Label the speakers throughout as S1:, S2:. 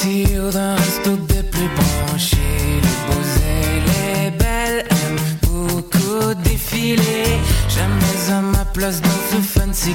S1: sortir d'un resto des plus branchés. Les beaux et les belles aiment beaucoup défiler. Jamais à ma place dans ce fancy.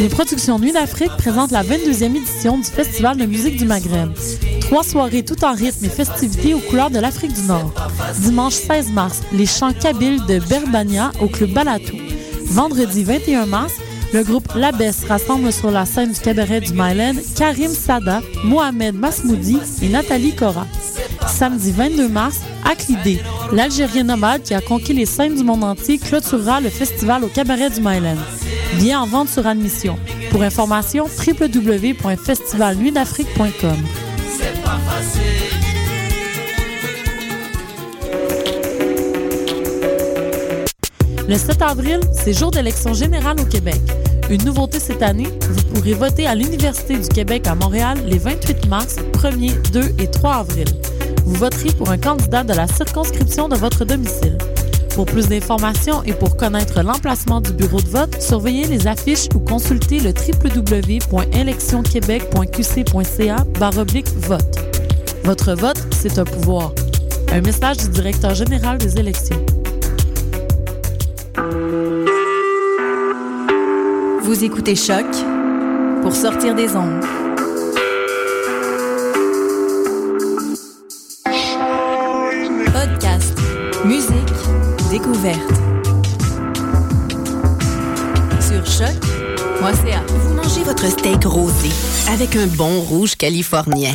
S2: Les productions Nuit d'Afrique présentent la 22e édition du Festival de musique du Maghreb. Trois soirées tout en rythme et festivités aux couleurs de l'Afrique du Nord. Dimanche 16 mars, les chants kabyles de Berbania au club Balatou. Vendredi 21 mars, le groupe Labès rassemble sur la scène du cabaret du Mylène Karim Sada, Mohamed Masmoudi et Nathalie Cora. Samedi 22 mars, Aklidé, l'Algérien nomade qui a conquis les scènes du monde entier, clôturera le festival au cabaret du Mylène. Bien en vente sur admission. Pour information, www.festivalnuitdafrique.com. Le 7 avril, c'est jour d'élection générale au Québec. Une nouveauté cette année, vous pourrez voter à l'Université du Québec à Montréal les 28 mars, 1er, 2 et 3 avril. Vous voterez pour un candidat de la circonscription de votre domicile. Pour plus d'informations et pour connaître l'emplacement du bureau de vote, surveillez les affiches ou consultez le www.électionquebec.qc.ca vote. Votre vote, c'est un pouvoir. Un message du directeur général des élections.
S3: Vous écoutez Choc pour sortir des ondes. Podcast, musique, découverte. Sur choc.ca.
S4: Vous mangez votre steak rosé avec un bon rouge californien.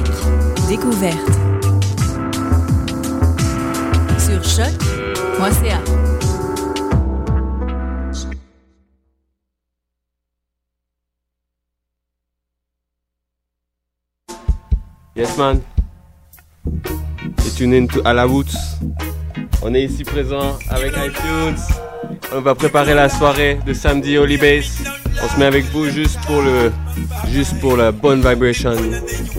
S3: découverte. Sur choc.ca.
S5: Yes man. Et tune in to- à la Woods. On est ici présent avec iTunes. On va préparer la soirée de samedi Holy Base. On se met avec vous juste pour le, juste pour la bonne vibration.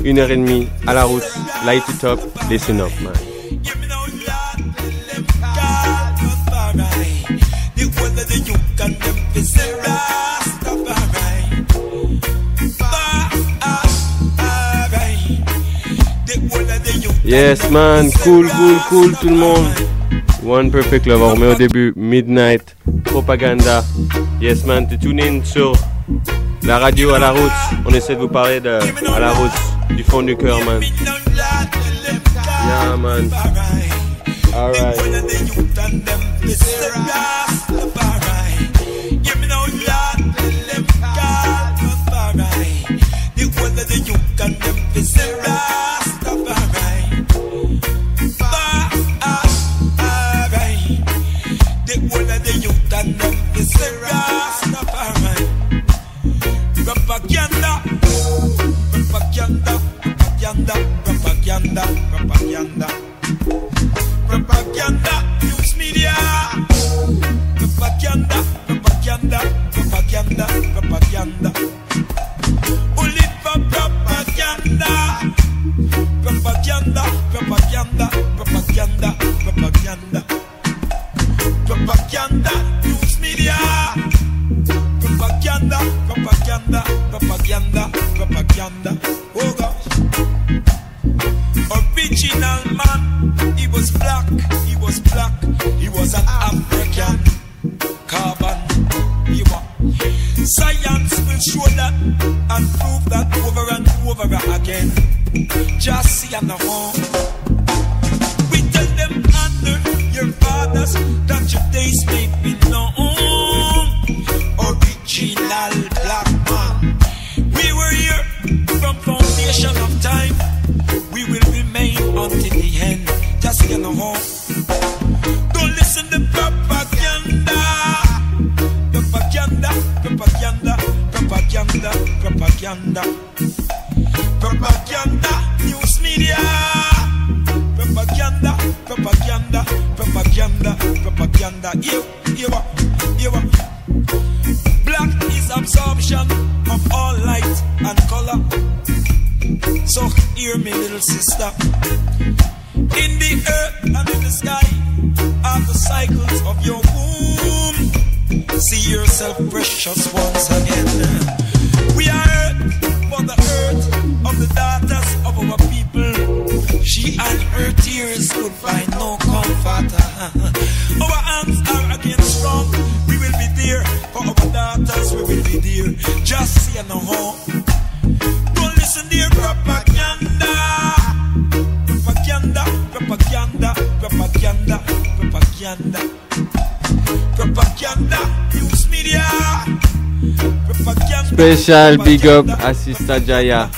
S5: Une heure et demie à la route. Light it up. Listen up, man. Yes man, cool, cool, cool tout le monde. One Perfect Love, on remet au début Midnight, Propaganda, Yes man, t'es tune in sur la radio à la route. On essaie de vous parler de à la route, du fond du cœur man. Yeah man. Alright.
S6: Propaganda. ropa.
S5: Special big up à Sista Jaya.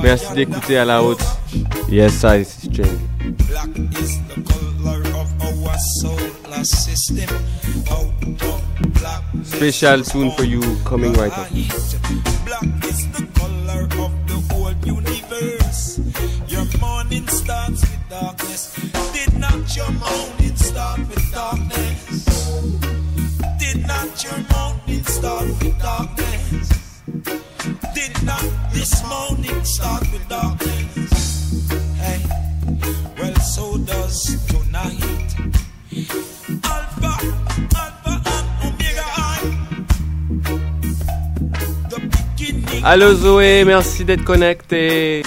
S5: Merci d'écouter à la haute. Yes, I is
S6: Black is the color of our solar system.
S5: Special tune for you coming right up. Allô Zoé, merci d'être connecté.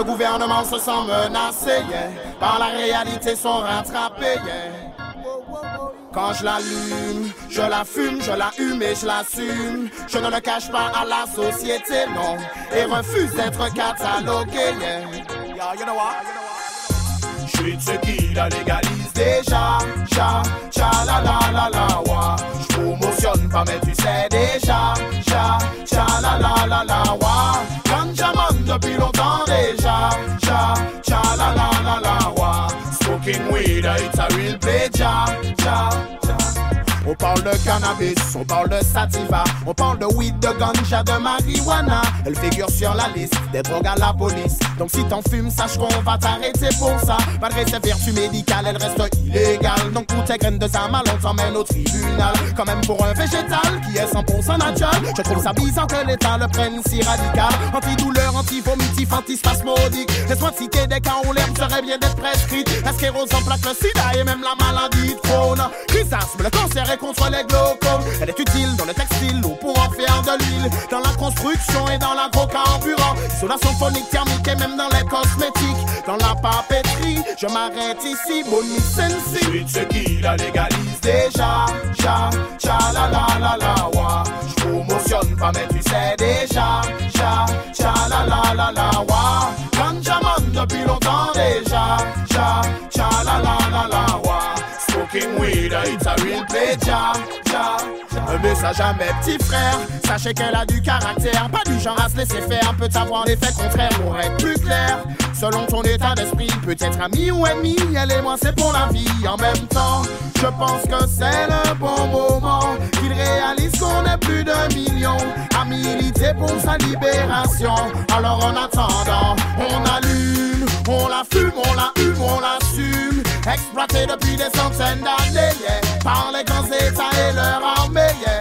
S7: Le gouvernement se sent menacé, yeah. Par la réalité, sont rattrapés, yeah. Quand je l'allume, je la fume, je la hume et je l'assume. Je ne le cache pas à la société, non. Et refuse d'être catalogué? Je suis de ceux qui la légalisent déjà. Cha, la, la, la, la, wa. Promotionne pas, mais tu sais déjà. Cha, cha, la, la, la, la, wa. Ganja man depuis longtemps déjà. Cha, cha, la, la, la, la, wa. Smoking weed, it's a real pleasure. Cha, cha. On parle de cannabis, on parle de sativa, on parle de weed, de ganja, de marijuana. Elle figure sur la liste des drogues à la police. Donc si t'en fumes, sache qu'on va t'arrêter pour ça. Malgré ses vertus médicales, elle reste illégale. Donc pour tes graines de mal, on t'emmène au tribunal. Quand même pour un végétal qui est 100% naturel, je trouve ça bizarre que l'État le prenne si radical. Antidouleur, anti-vomitif, antispasmodique. Laisse-moi te citer des cas où l'herbe serait bien d'être prescrite. La sclérose en plaque, le sida et même la maladie de Crohn. Chrysasme, le cancer est contre les glaucomes. Elle est utile dans le textile ou pour en faire de l'huile. Dans la construction et dans l'agrocarburant. Isolation phonique, thermique et même dans les cosmétiques. Dans la papeterie, je m'arrête ici. Bonnie Sensi. De ceux qui la légalisent déjà. Cha, cha, la, la, la, la, wa. Je promotionne pas, mais tu sais déjà. Cha, cha, la, la, la, la, wa. Ganja man depuis longtemps déjà. Cha, cha, la, la, la, la, wa. Smoking weed, it's a real pleasure. Ja, ja. Un message à mes petits frères. Sachez qu'elle a du caractère, pas du genre à se laisser faire. Peut avoir l'effet contraire pour être plus clair. Selon ton état d'esprit, peut-être ami ou ennemi. Elle et moi, c'est pour la vie. En même temps, je pense que c'est le bon moment. Qu'il réalise qu'on est plus d'un million à militer pour sa libération. Alors en attendant, on allume, on la fume, on la hume, on l'assume. Exploité depuis des centaines d'années, yeah. Par les grands états et leur armée, yeah.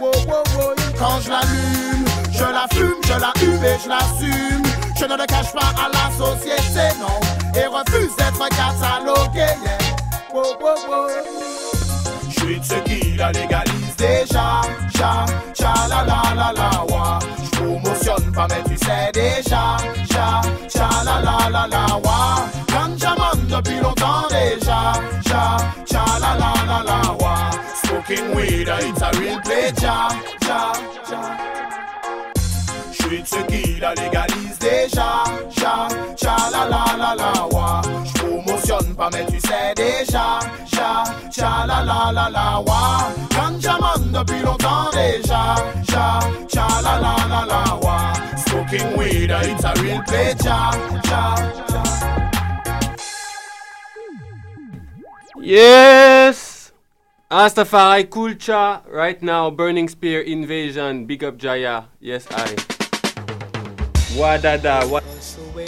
S7: Wow, wow. Quand je l'allume, je la fume, je la hume et je l'assume. Je ne le cache pas à la société, non. Et refuse d'être catalogué. Je suis de ceux qui la légalisent déjà. Cha, cha, la, la, la, la, wa. Je promotionne pas, mais tu sais déjà. Cha, cha, la, la, la, la, wa. Depuis longtemps déjà. Cha, cha, la, la, la, la, wa. Smoking weed, it's a real pleasure. Cha, cha. Je suis de ceux qui la légalisent déjà. Cha, cha, la, la, la, la, wa. Je promotionne pas, mais tu sais déjà. Cha, cha, la, la, la, la, wa. Depuis longtemps déjà. Cha, cha, la, la, la, la, wa. Smoking weed, it's a real pleasure. Cha, cha.
S5: Yes! Astafari Kulcha, right now, Burning Spear Invasion, Big Up Jaya, yes I. Wadada, wa-
S7: away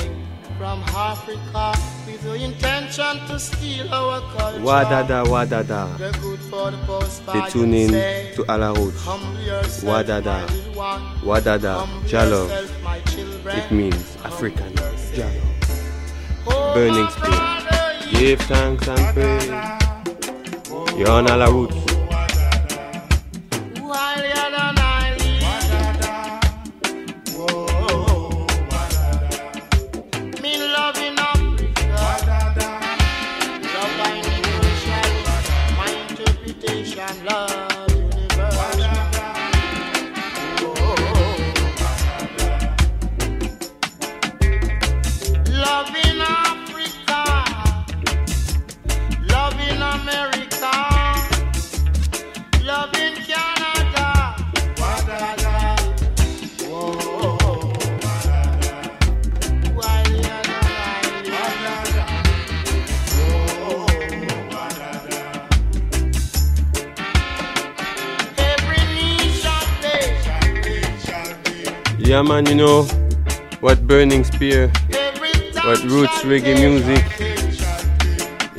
S7: from Africa with the intention to steal our culture.
S5: Wadada, Wadada.
S7: The good for the post
S5: Stay tuned in to Ala Roots. Wadada, Wadada, Jalo. It means African Jalo. Burning oh, Spear. Give thanks and praise. You're on Ala Roots. Man, you know what Burning Spear
S8: what roots reggae music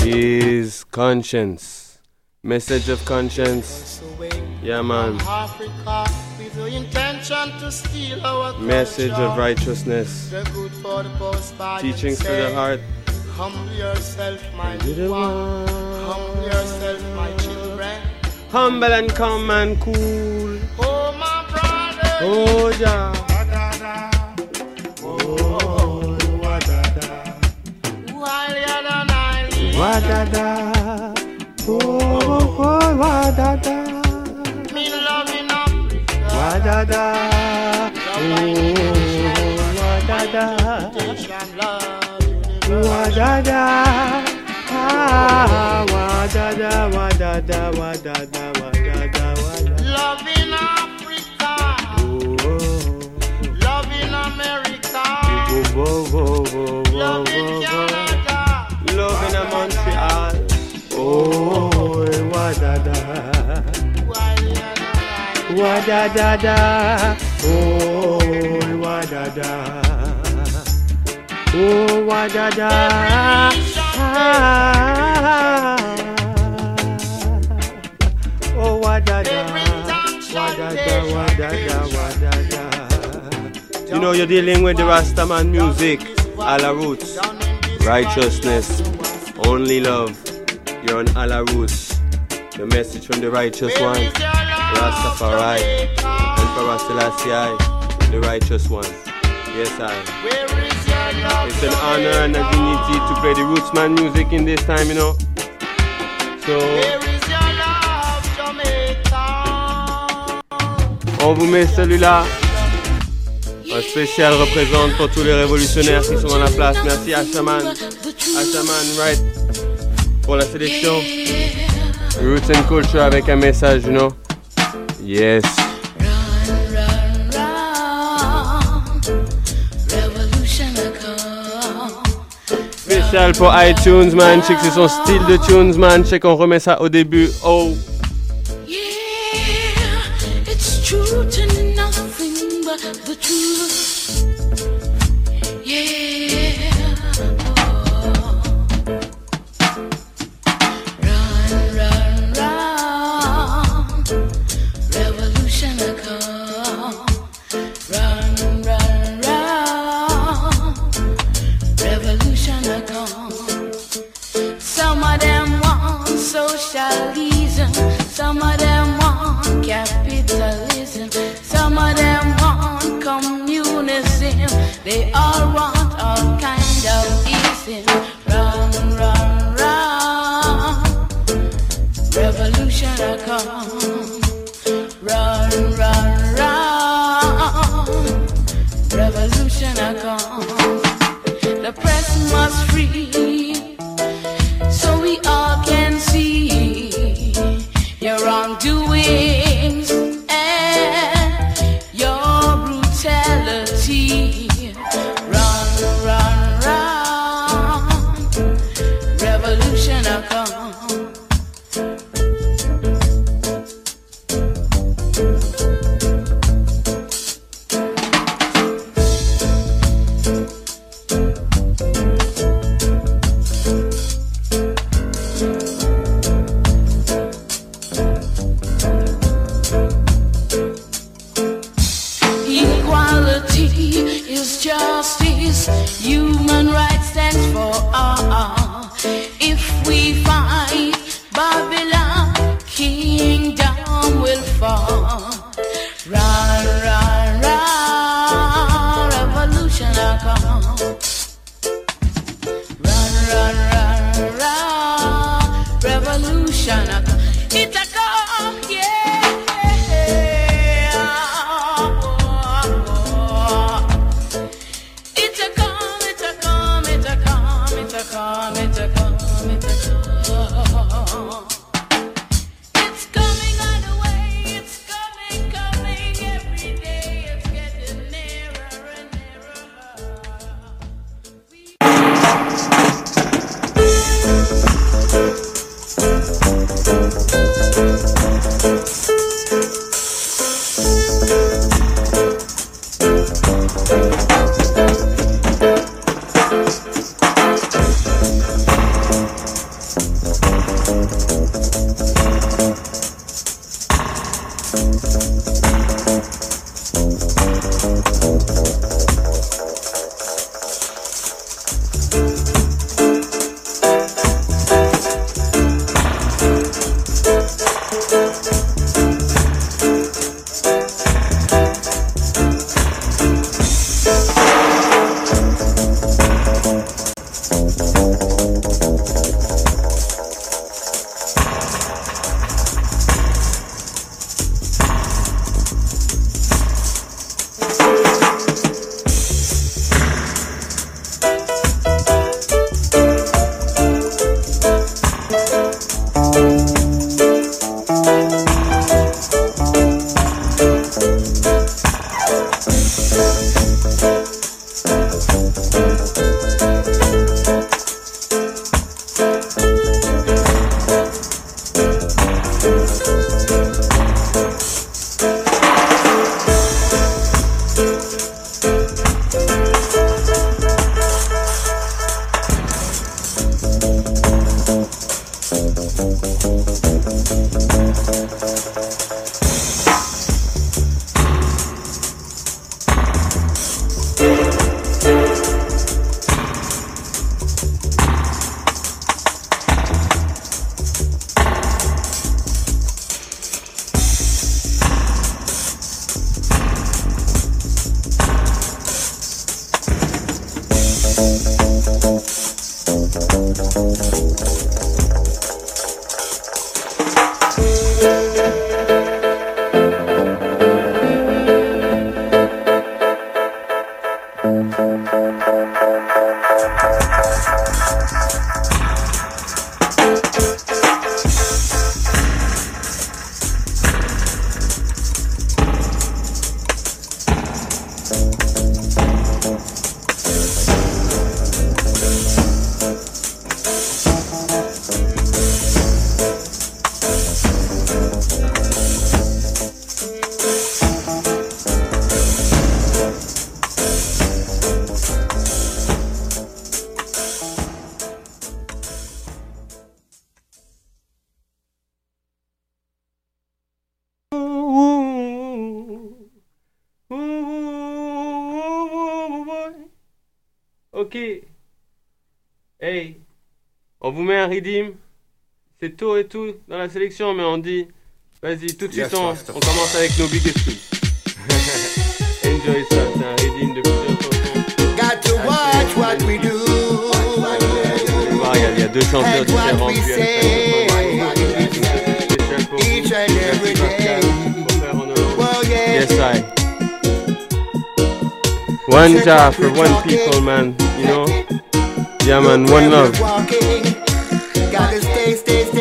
S8: is conscience. Message of conscience. Yeah, man. Message of righteousness. Teachings for the heart.
S9: Humble yourself, my one. Humble yourself, my children.
S8: Humble and calm and cool.
S9: Oh, my brother.
S8: Oh, yeah.
S9: The night.
S8: Wadada. Oh, oh, wadada.
S9: Me love in Africa.
S8: Wadada. Oh, wadada.
S9: Nation love universal.
S8: Wadada. Ah, wadada, wadada, wadada, wadada, wadada.
S9: Love in Africa.
S8: Oh,
S9: Love in America.
S8: oh, oh, oh, oh, oh,
S9: Love in
S8: oh, oh.
S9: Canada.
S8: Oh, wadada.
S9: While you're the night.
S8: Wadada. Oh, wadada. Oh, wadada. Ah. Oh, wadada. Wadada, wadada, wadada. You know, you're dealing with the Rastaman music, ala roots, righteousness, only love. You're on ala roots. The message from the righteous one, Rastafari, and Emperor Selassie, the righteous one. Yes, I.
S9: Where is your love?
S8: It's an honor and a dignity to play the Rootsman music in this time, you know. So,
S9: Where is your love, Jamaica?
S8: on vous met celui-là. Un spécial représente pour tous les révolutionnaires qui sont dans la place. Merci Ashaman. Ashaman, right. Pour la sélection. Roots and Culture avec un message, you know. Yes. Spécial pour iTunes, man. Check c'est son style de tunes, man. Check, on remet ça au début. Oh.
S5: ok. Hey, on vous met un redeem. C'est tout et tout dans la sélection, mais on dit, vas-y, tout de suite, on, commence avec nos biggest hits. Enjoy ça, c'est un redeem de plusieurs.
S10: Got to watch what we do.
S5: Il y, a deux chanteurs différents.
S10: Each and every day.
S5: One jar for one talking. people, man. You know? Yeah, man. One love.
S10: Gotta stay, stay, stay.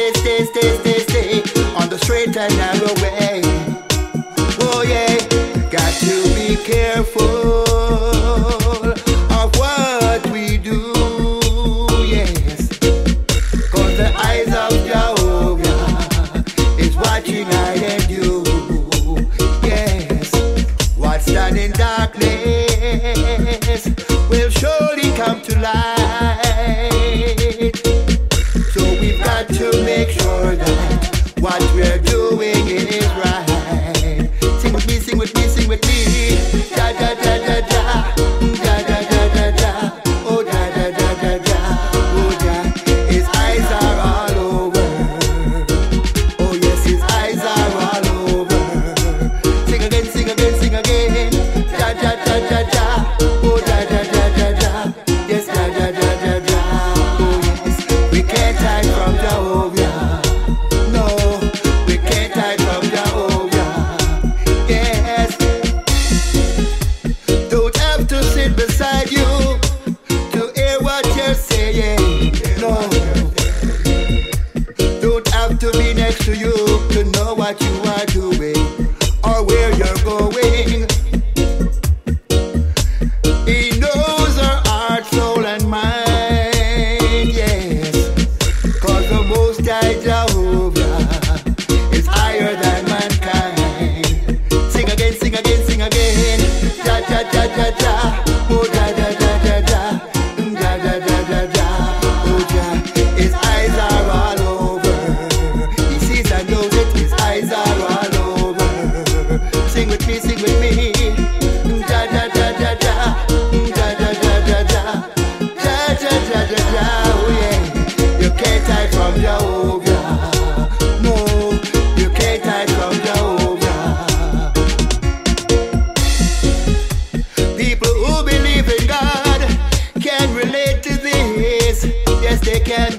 S10: again.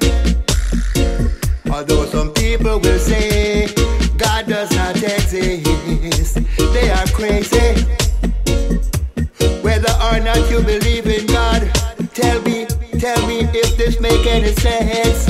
S11: Although some people will say God does not exist, they are crazy. Whether or not you believe in God, tell me, tell me if this make any sense.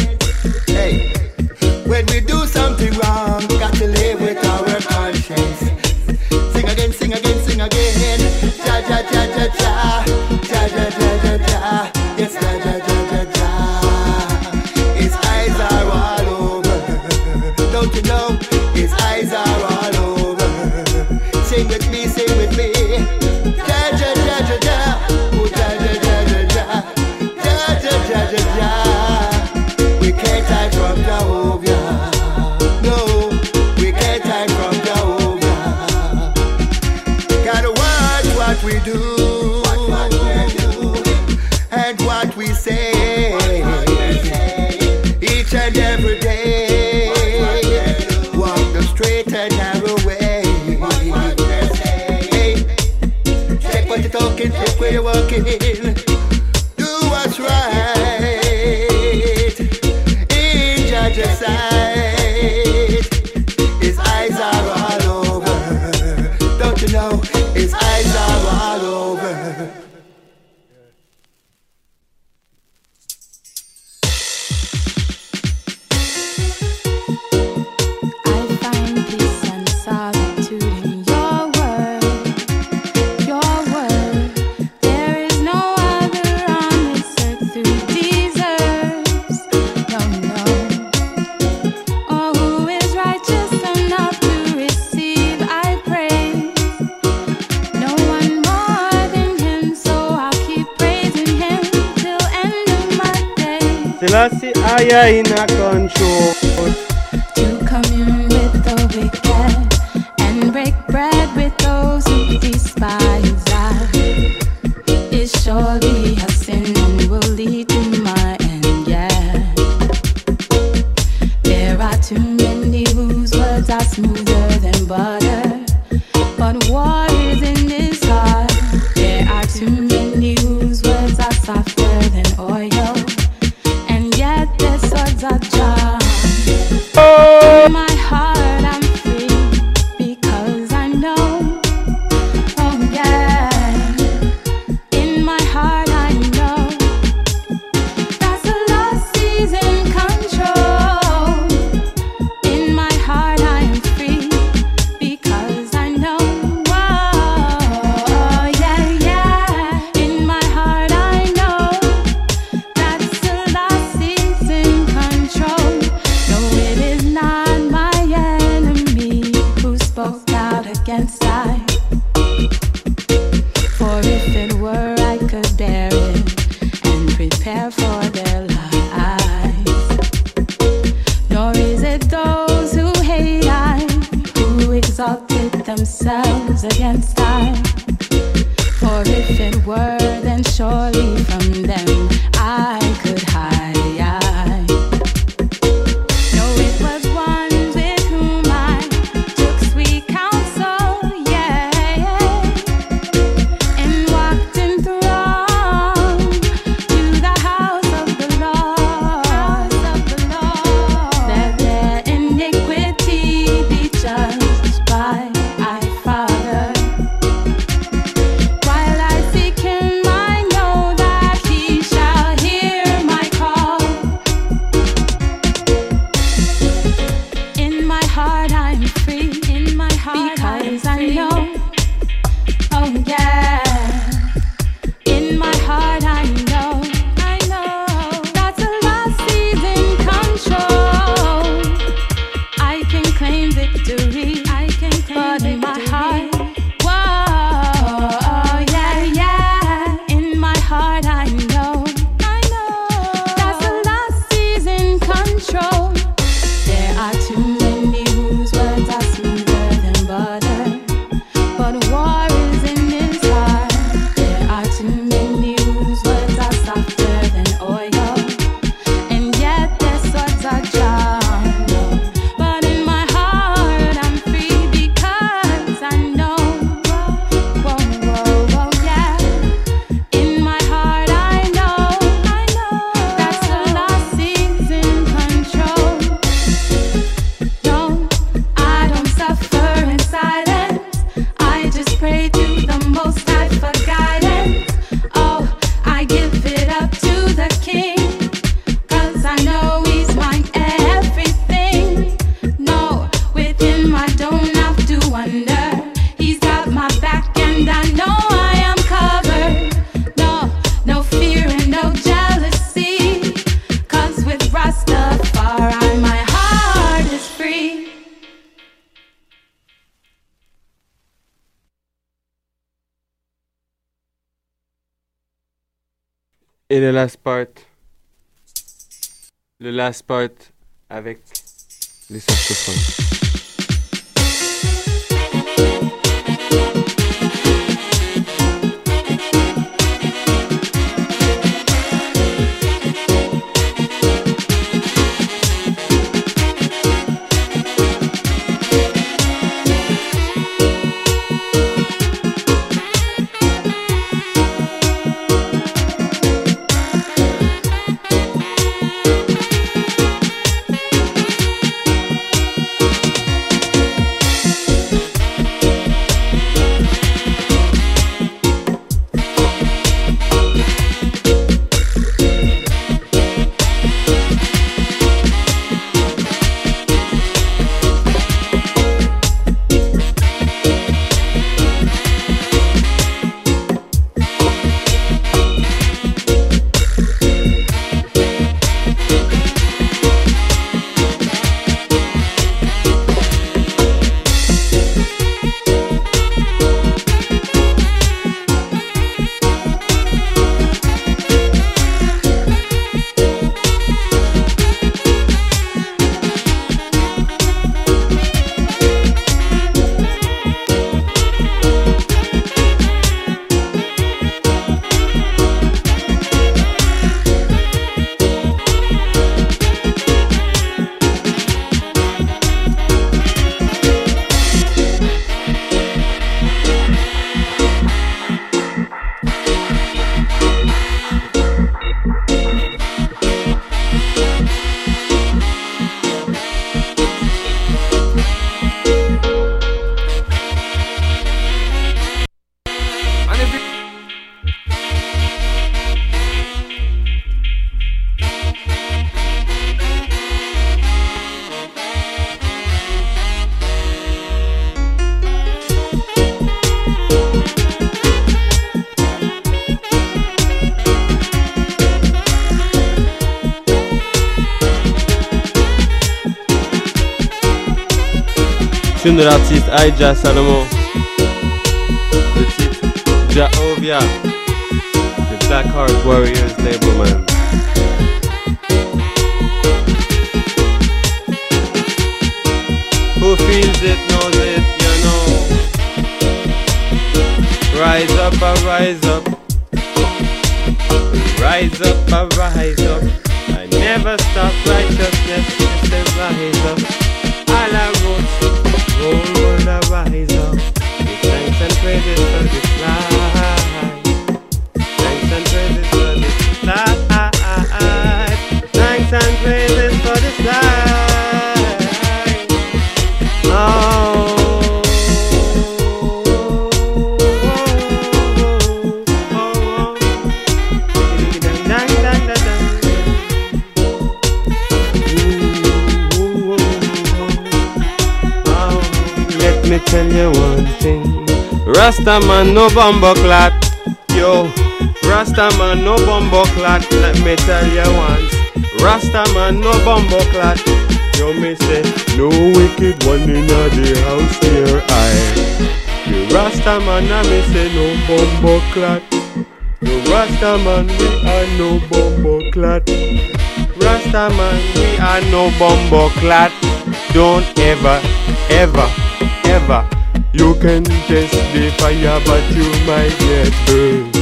S5: Et le last part. Le last part avec les saxophones. Tune de l'artiste Aija Salomon. Le titre Jaovia. The Black Heart Warriors label man. Who feels it knows it, you know. Rise up, I rise up. Rise up, I rise up. I never stop righteousness, the rise up. All I wrote, I rise up. Thanks and praises for this Rasta man no bumbo clot. Yo, Rasta man no bumbo clot. Let me tell you once. Rasta man no bumbo clot. Yo, me say no wicked one in the house here. I. The Rasta man I me say no bumbo clot. The Rasta man we are no bumbo clot. Rasta man we are no bumbo clot. Don't ever, ever, ever. You can test the fire, but you might get burned.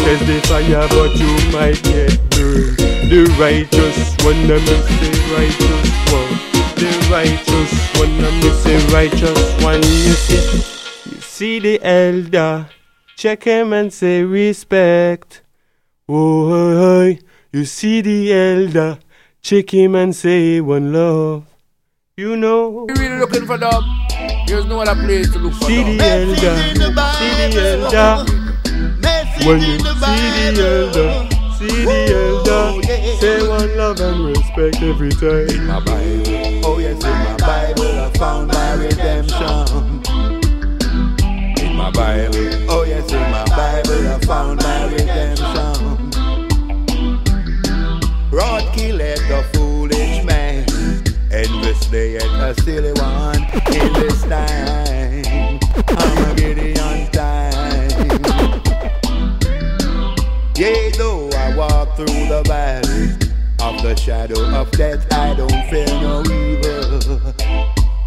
S5: Test the fire, but you might get burned. The righteous one, me say righteous one. The righteous one, me say righteous one. You see, you see the elder. Check him and say respect. Oh, you see the elder. Check him and say one love. You know.
S12: You really looking for them? There's no other place to look for
S5: See
S12: them.
S5: the elder, see the elder. When you see the elder, see the elder. Say one love and respect every time. In my Bible,
S10: Oh yes, in my Bible I found my redemption.
S12: In my Bible.
S10: Oh yes, in my Bible I found my redemption. Rod killeth the foolish man, endlessly yet a silly one in this time. I'm a Gideon time. Though I
S13: walk through the valley of the shadow of death, I don't fear no evil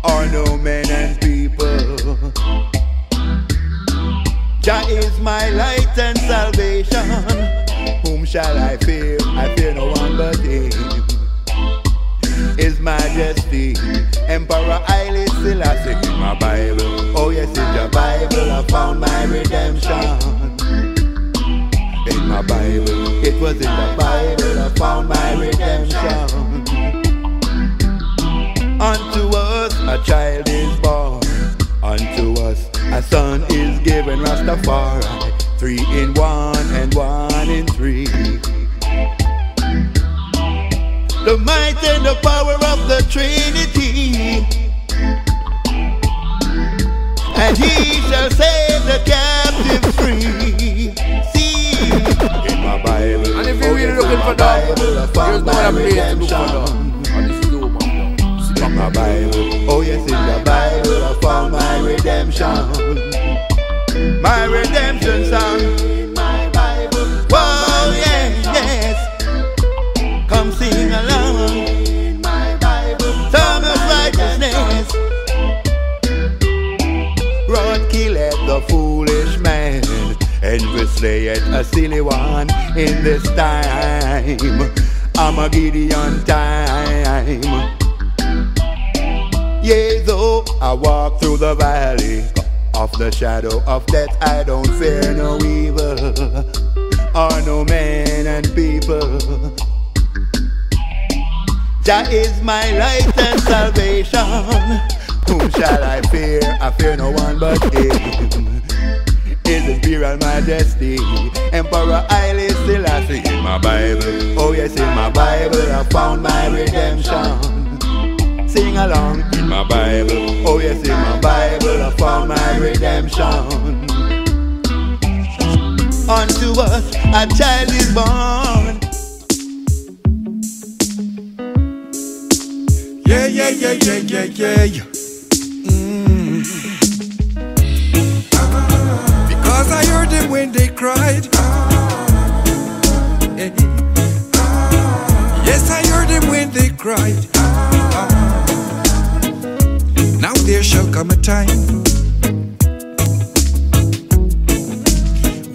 S13: or no men and people. Jah is my light and salvation. Whom shall I fear? I fear no one but Him. His Majesty, Emperor Haile Selassie. In my Bible, oh yes, in the Bible I found my redemption. In my Bible, it was in the Bible I found my redemption. Unto us a child is born, unto us a son is given. Rastafari, three in one and one in three. The might and the power of the Trinity. And he shall set the captive free. See, in my Bible.
S14: And if you're really oh, looking for that, there's no other place to look for that. And this is the woman.
S13: In my Bible, oh yes, in the Bible I found my redemption. My redemption song. And we slayeth a silly one in this time. I'm a Gideon time. Yea, though I walk through the valley of the shadow of death, I don't fear no evil or no man and people. Jah is my light and salvation. Whom shall I fear? I fear no one but Him. His imperial majesty, Emperor Haile Selassie. In my Bible, oh yes, in my Bible, I found my redemption. Sing along in my Bible. Oh yes, in my Bible I found my redemption. Unto us a child is born.
S15: Yeah, yeah, yeah, yeah, yeah, yeah. Because I heard them when they cried. Hey. Yes, I heard them when they cried. Ah. Now there shall come a time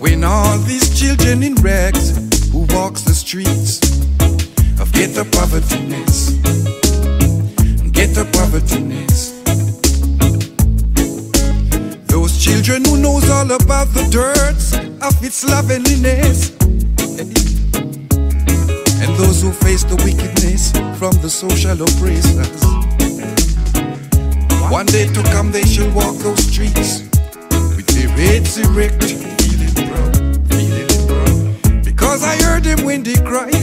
S15: when all these children in rags who walks the streets of get the povertyness, get the povertyness. Those children who knows all about the dirt of its loveliness. And those who face the wickedness from the social oppressors. One day to come, they shall walk those streets with their heads erect, feeling proud. Because I heard them when they cried.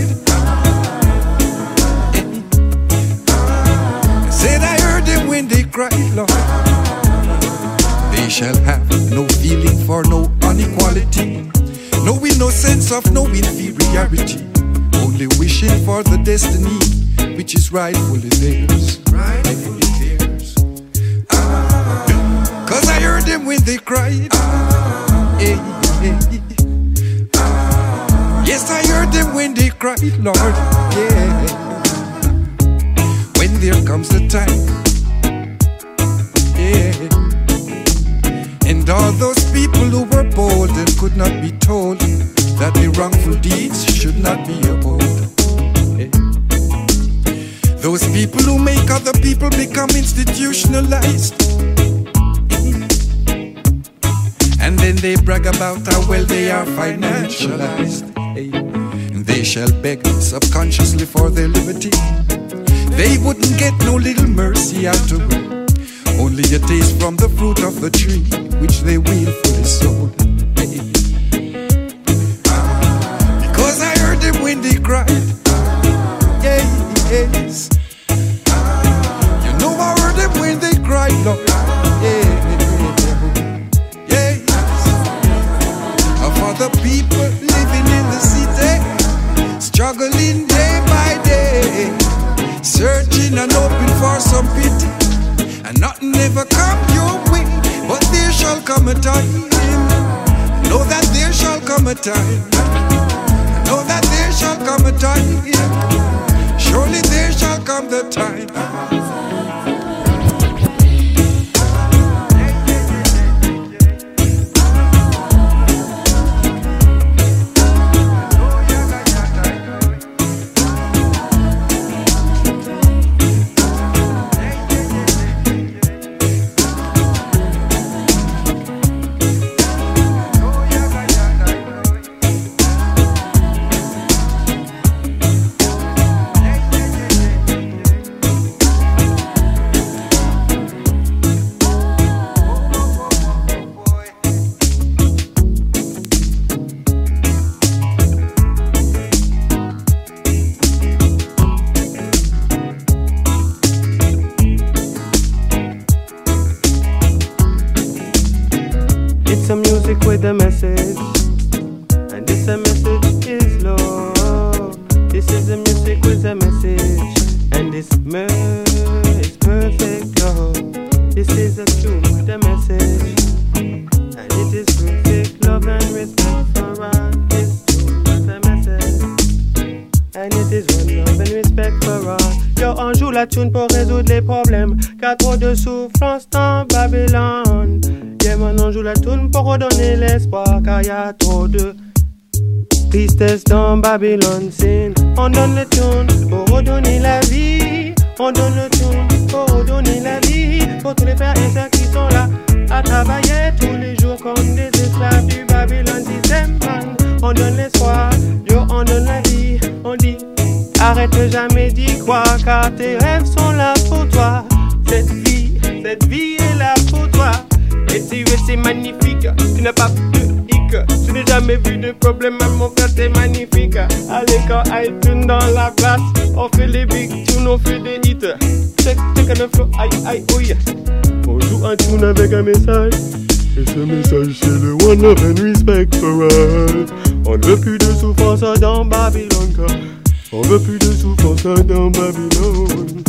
S15: I said I heard them when they cried, Lord. Shall have no feeling for no inequality, no with no sense of no inferiority, only wishing for the destiny which is rightfully theirs. Rightfully theirs. Cause I heard them when they cried. Ah, Hey, hey. Yes, I heard them when they cried, Lord. Yeah. When there comes the time. And all those people who were bold and could not be told that the wrongful deeds should not be upheld. Eh? Those people who make other people become institutionalized. And then they brag about how well they are financialized. And they shall beg subconsciously for their liberty. They wouldn't get no little mercy out of it. Only a taste from the fruit of the tree, which they willfully sowed. Hey. Because I heard them when they cried. Yes. You know I heard them when they cried, Lord. Yeah. Yes. For the people living in the city, struggling day by day, searching and hoping for some pity, and nothing ever come your way. But there shall come a time. Know that there shall come a time. Know that there summertime. Yeah. Surely there shall come the time.
S5: Pour résoudre les problèmes, car trop de souffrance dans Babylone. Yeah, on joue la tune pour redonner l'espoir, car y a trop de tristesse dans Babylone. Sin. On donne le tune pour redonner la vie. On donne le tune pour redonner la vie. Pour tous les frères et sœurs qui sont là à travailler tous les jours comme des esclaves du Babylone système. On donne l'espoir, yo, on donne la vie. On dit, arrête jamais d'y croire, car tes rêves sont là pour toi. Cette vie, cette vie est là pour toi. Et tu es, c'est magnifique. Tu n'as pas de hic. Tu n'as jamais vu de problème, même mon frère, c'est magnifique. Allez, quand iTunes dans la place, on fait les big tunes, on fait des hits. Check, check le flow, aïe, aïe, oui. On joue un tune avec un message. Et ce message, c'est le one love and respect for all. On ne veut plus de souffrance dans Babylone, on veut plus de souffrance dans Babylone.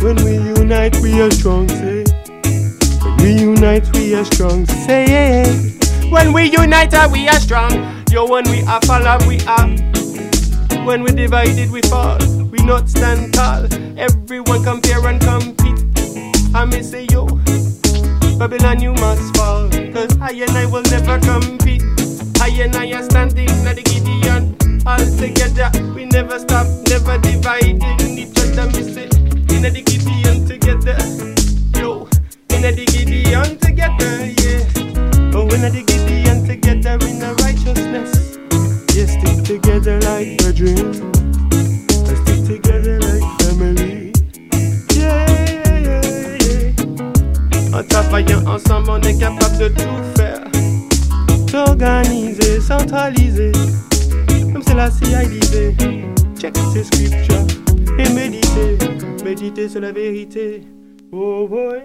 S5: When we unite, we are strong, say. When we unite, we are strong. Say. When we unite, uh, we are strong. Yo, when we are fall, uh, we are. When we divided, we fall. We not stand tall. Everyone compare and compete. I may say yo, Babylon, you must fall. Cause I and I will never compete. I and I are standing at the Gideon. All together, we never stop, never dividing each other. We say, in the Gideon together. Yo, in the Gideon together, yeah. Oh, in the Gideon together in the righteousness. Yeah, stick together like a dream. Stick together like family. Yeah, yeah, yeah. En travaillant ensemble, on est capable de tout faire. S'organiser, centraliser. Comme c'est la CIA disait. Check ses scriptures et méditer. Méditer sur la vérité. Oh boy.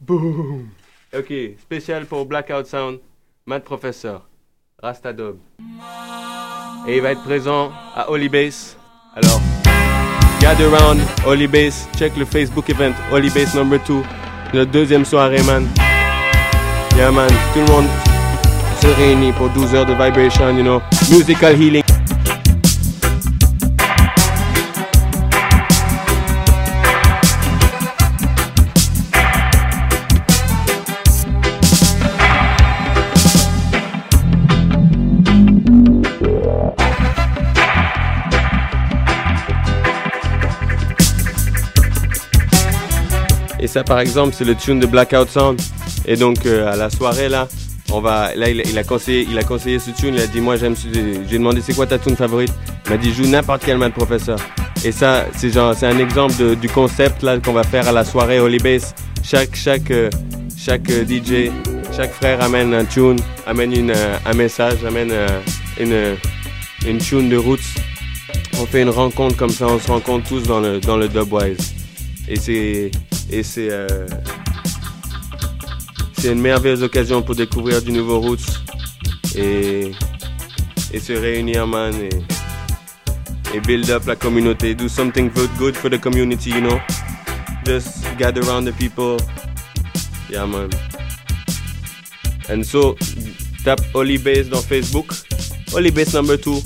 S5: Boom. Ok, spécial pour Blackout Sound, Matt Professor, Rastadob. Et il va être présent à Holy Base. Alors, gather around Holy Base, check le Facebook event Holy Base number 2, notre deuxième soirée, man. Yeah, man, tout le monde se réunit pour 12 heures de vibration, you know, musical healing. Et ça, par exemple, c'est le tune de Blackout Sound. Et donc, euh, à la soirée, là, on va, là, il, a conseillé, il a conseillé ce tune. Il a dit, moi, j'aime. J'ai demandé, c'est quoi ta tune favorite? Il m'a dit, joue n'importe quel man professeur. Et ça, c'est genre, c'est un exemple du concept là qu'on va faire à la soirée Holy Bass. Chaque, euh, euh, DJ, chaque frère amène un tune, amène euh, un message, amène une, une tune de roots. On fait une rencontre comme ça, on se rencontre tous dans le, dans le Dubwise. Et c'est, et c'est, c'est une merveilleuse occasion pour découvrir du nouveau roots et, et se réunir, man, et, build up la communauté. Do something good, for the community, you know. Just gather around the people. Yeah, man. And so, tape Holy Base dans Facebook. Holy Bass number two.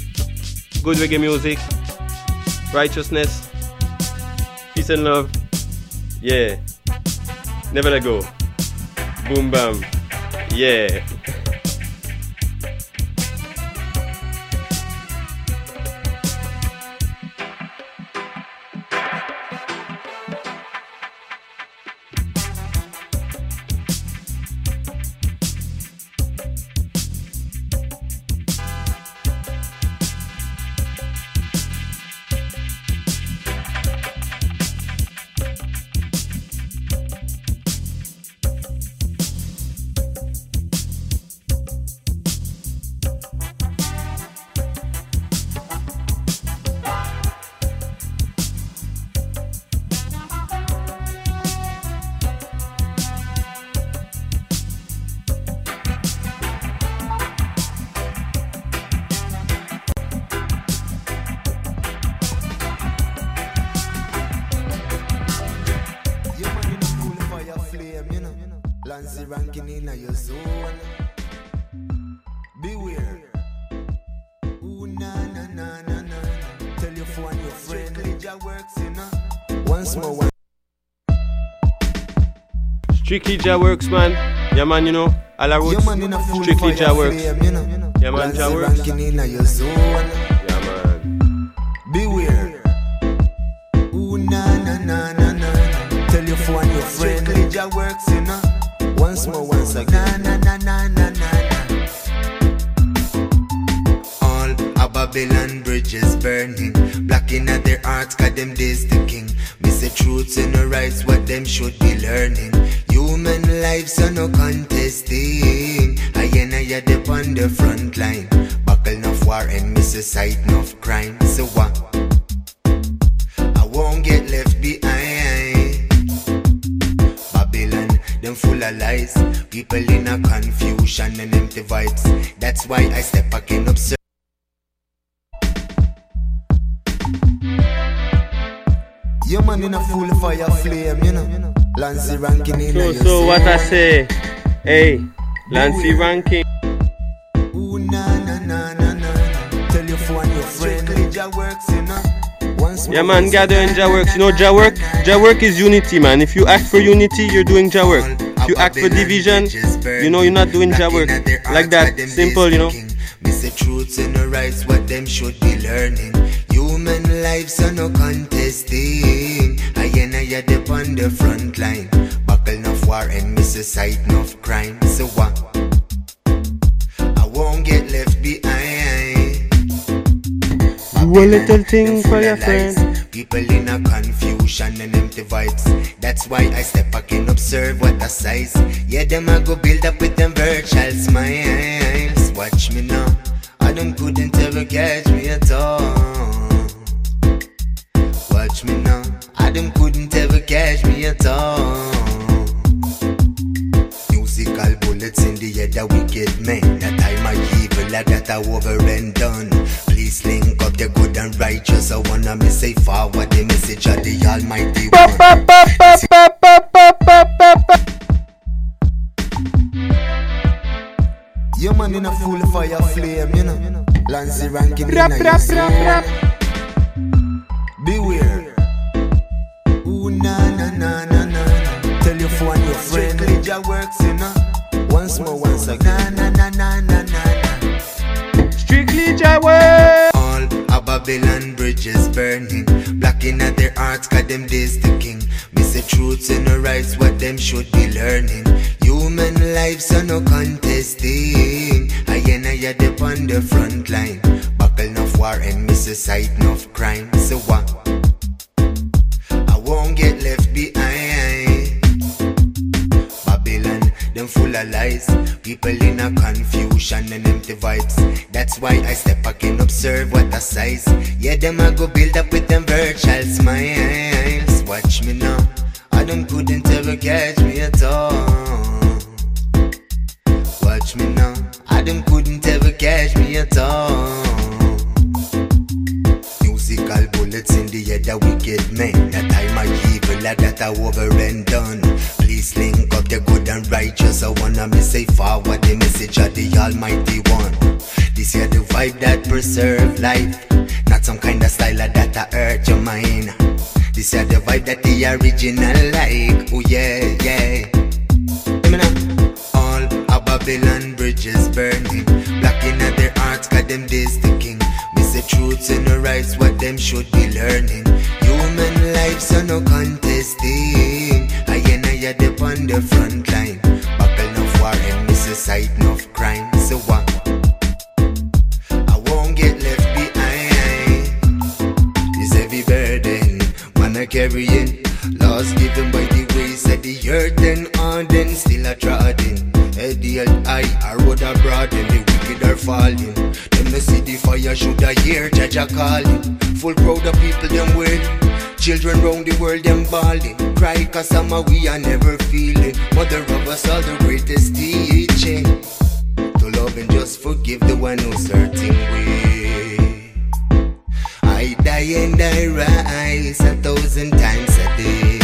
S5: Good reggae music. Righteousness. Peace and love. Yeah. Never let go. Boom bam. Yeah. Strictly Jah Works, man. Yeah, man, you know. A la roots.
S10: Yeah, man, in a full
S5: Strictly
S10: fire
S5: Jah Works.
S10: flame, you know.
S5: Yeah, man, Jah Works.
S10: ranking in your zone.
S5: Yeah, man.
S10: Beware. Ooh, na na na na na. Tell your phone your friend. Strictly Jah works, you know. Once more, once again. Na na na na na na. All a Babylon bridges burning, blocking at their hearts, cause them days the king. Me say truths and no rights, what them should be learning. Human lives are no contesting. I and I are on the front line. Buckle enough war and miss a sight enough crime. So what? I won't get left behind. Babylon, them full of lies. People in a confusion and empty vibes. That's why I step back and observe. Your man in a full fire flame, you know. Lancy ranking in
S5: So, so what I say? Hey, Lancy ranking.
S10: Ooh, na na na na na. Tell your phone your friend. Works, you know.
S5: Yeah, man, gather in Jah Works. You know, Jah Work, Jah Work is unity, man. If you act for unity, you're doing Jah Work. If you act for division, you know you're not doing Jah Work. Like that, simple, you know.
S10: Me say truths and no rights, what them should be learning. Human lives are no contesting. I and I are on the front line. Buckle enough war and miss a sight enough crime. So what? I won't get left behind.
S5: Do a little thing for your friend.
S10: People in a confusion and empty vibes. That's why I step back and observe what I size. Yeah, them I go build up with them virtual smiles. Watch me now. I them couldn't ever catch me at all. Watch me now. I them couldn't ever catch me at all. Musical bullets in the head of wicked men. That time I evil, I got a over and done. Please link up the good and righteous. I wanna me say forward the message of the Almighty Your man in a full fire flame, you know. Lancy ranking in a Beware. Ooh, na na na na na. Tell your phone your friend. Strictly Jah works, you know. Once more, once again. Na na na na na na.
S5: Strictly Jah Works.
S10: All a Babylon bridges burning, blocking at their hearts, cause them days the king. Me say truths and no rights, what them should be learning. Human lives are no contesting. I and I are dip on the front line. War and miss a sight enough crime. So what? I won't get left behind. Babylon, them full of lies. People in a confusion and empty vibes. That's why I step back and observe what I size. Yeah, them I go build up with them virtual smiles. Watch me now. I them couldn't ever catch me at all. Watch me now. I them couldn't ever catch me at all. Bullets in the head of wicked men. That time I evil, I got a over and done. Please link up the good and righteous. I wanna me say forward the message of the Almighty One. This here the vibe that preserve life. Not some kind of style that a hurt your mind. This here the vibe that the original like. Oh yeah, yeah. All a Babylon bridges burning. Black in their hearts, got them days. Truths in the rights, what them should be learning. Human lives are no contesting. I and I are on the front line. Buckle war and miss a sight enough crime. So what? I won't get left behind. This heavy burden, man I carrying. Laws given by the ways of the earth and on then still a trodden. Head the high, a road a and the wicked are falling. No see the fire, should I hear Jah Jah calling. Full crowd of people them waiting. Children round the world them bawling. Cry cause of we are never feeling. Mother of us all the greatest teaching. To love and just forgive the one who's hurting we. I die and I rise a thousand times a day.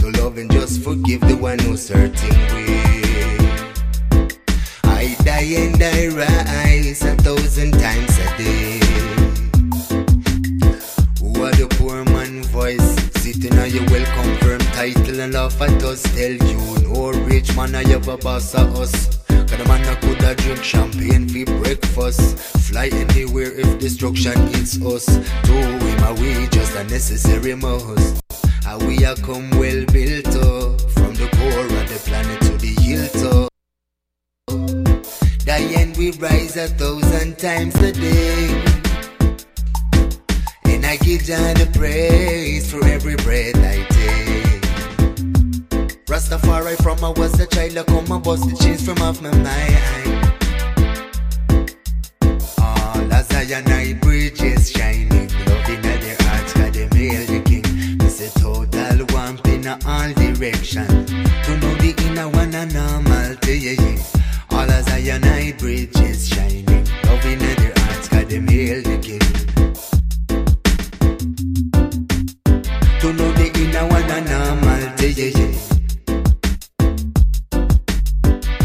S10: To love and just forgive the one who's hurting we. I die and I rise a thousand times a day. What the poor man voice? Sitting on your well confirmed title and laugh at us. Tell you no rich man I ever boss of us. Cause the man that coulda drink champagne for breakfast. Fly anywhere if destruction hits us. To him we just a necessary must. How we are come well built up. From the core of the planet to the and we rise a thousand times a day. And I give Jah the praise for every breath I take. Rastafari from I was a child, I come and bust the chains from off my mind. All as I and I bridges shining, love in their hearts, got them hail the king. It's a total wamp in all direction. To know the inner one a normal to you. All as I and I bridges shining, love in their hearts, got them hail the king. To know the inner one a normal to you, yeah.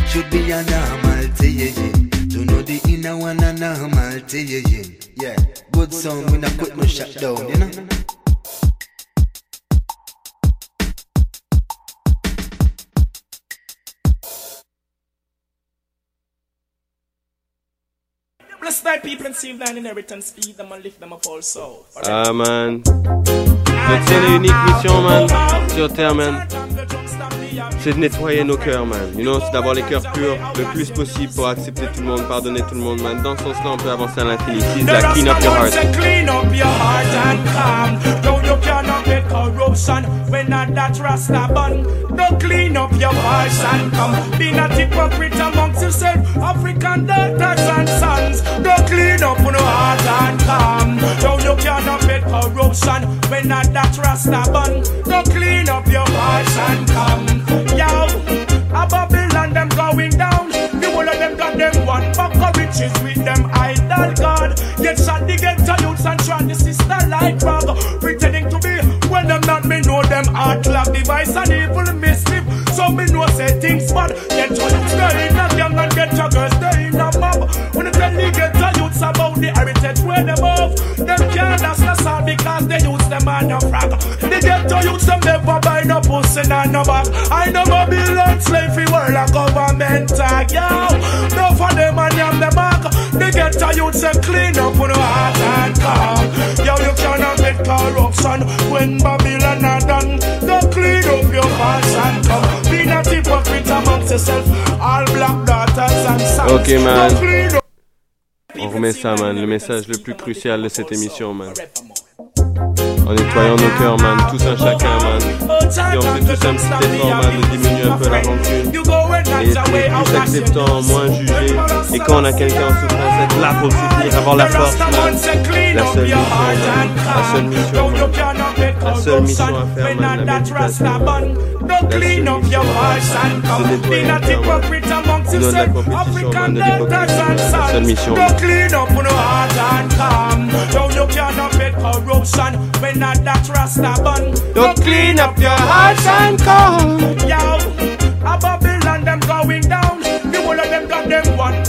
S10: Should be a normal to you, yeah. To know the inner one a normal you, yeah. Yeah, good song, we not quit no shut down, you know.
S16: Bless thy people and save thine inheritance, feed them and lift them up also.
S5: Ah man. Notre seule et unique mission man sur terre man. C'est de nettoyer nos cœurs man. You know, c'est d'avoir les cœurs purs le plus possible pour accepter tout le monde, pardonner tout le monde man. Dans ce sens-là, on peut avancer à l'infini. C'est la clean up your heart.
S16: Corruption when not that rasta bun. No, clean up your hearts and come. Be not hypocrite amongst yourself, African daughters and sons. No, clean up your heart and calm. No, you cannot get corruption when not that rasta bun. No, clean up your hearts and come. Yo, a Babylon them going down. The whole of them got them one buck of riches with them idol god. Get shot the ghetto youths and try the sister like. Pretending me heart clock device and evil mischief. So me know say things bad. Get your stay in a gang and get your girls stay in a mob. When you tell the ghetto youths about the heritage where them off, them can't ask the all because they use them on your frag. The ghetto youths them never buy no pussy and no bag. I know Babylon slave free world a government tag, yo. No for them and yam the back. The ghetto youths them clean up on the heart and calm. Yo, you cannot get corruption when Babylon are done. Go clean up your hearts and come. Be not hypocrite amongst yourself. All black daughters and sons.
S5: Ok man. On remet ça man, le message le plus crucial de cette émission man. En nettoyant nos cœurs man, tous un chacun man. Et on fait tous un petit effort man de diminuer un peu la rancune. Et être plus acceptant, moins jugé. Et quand on a quelqu'un en souffrance, être là pour soutenir, avoir la force man. La seule mission man, la seule mission man. La seule mission à faire man, la méditation man.
S16: Hearts and come. Be not hypocrite amongst yourself. African daughters and sons. No clean up your heart and come. No, you cannot make corruption when not that rasta bun. No clean up your heart and come. Yo, a Babylon them going down. The whole of them got them one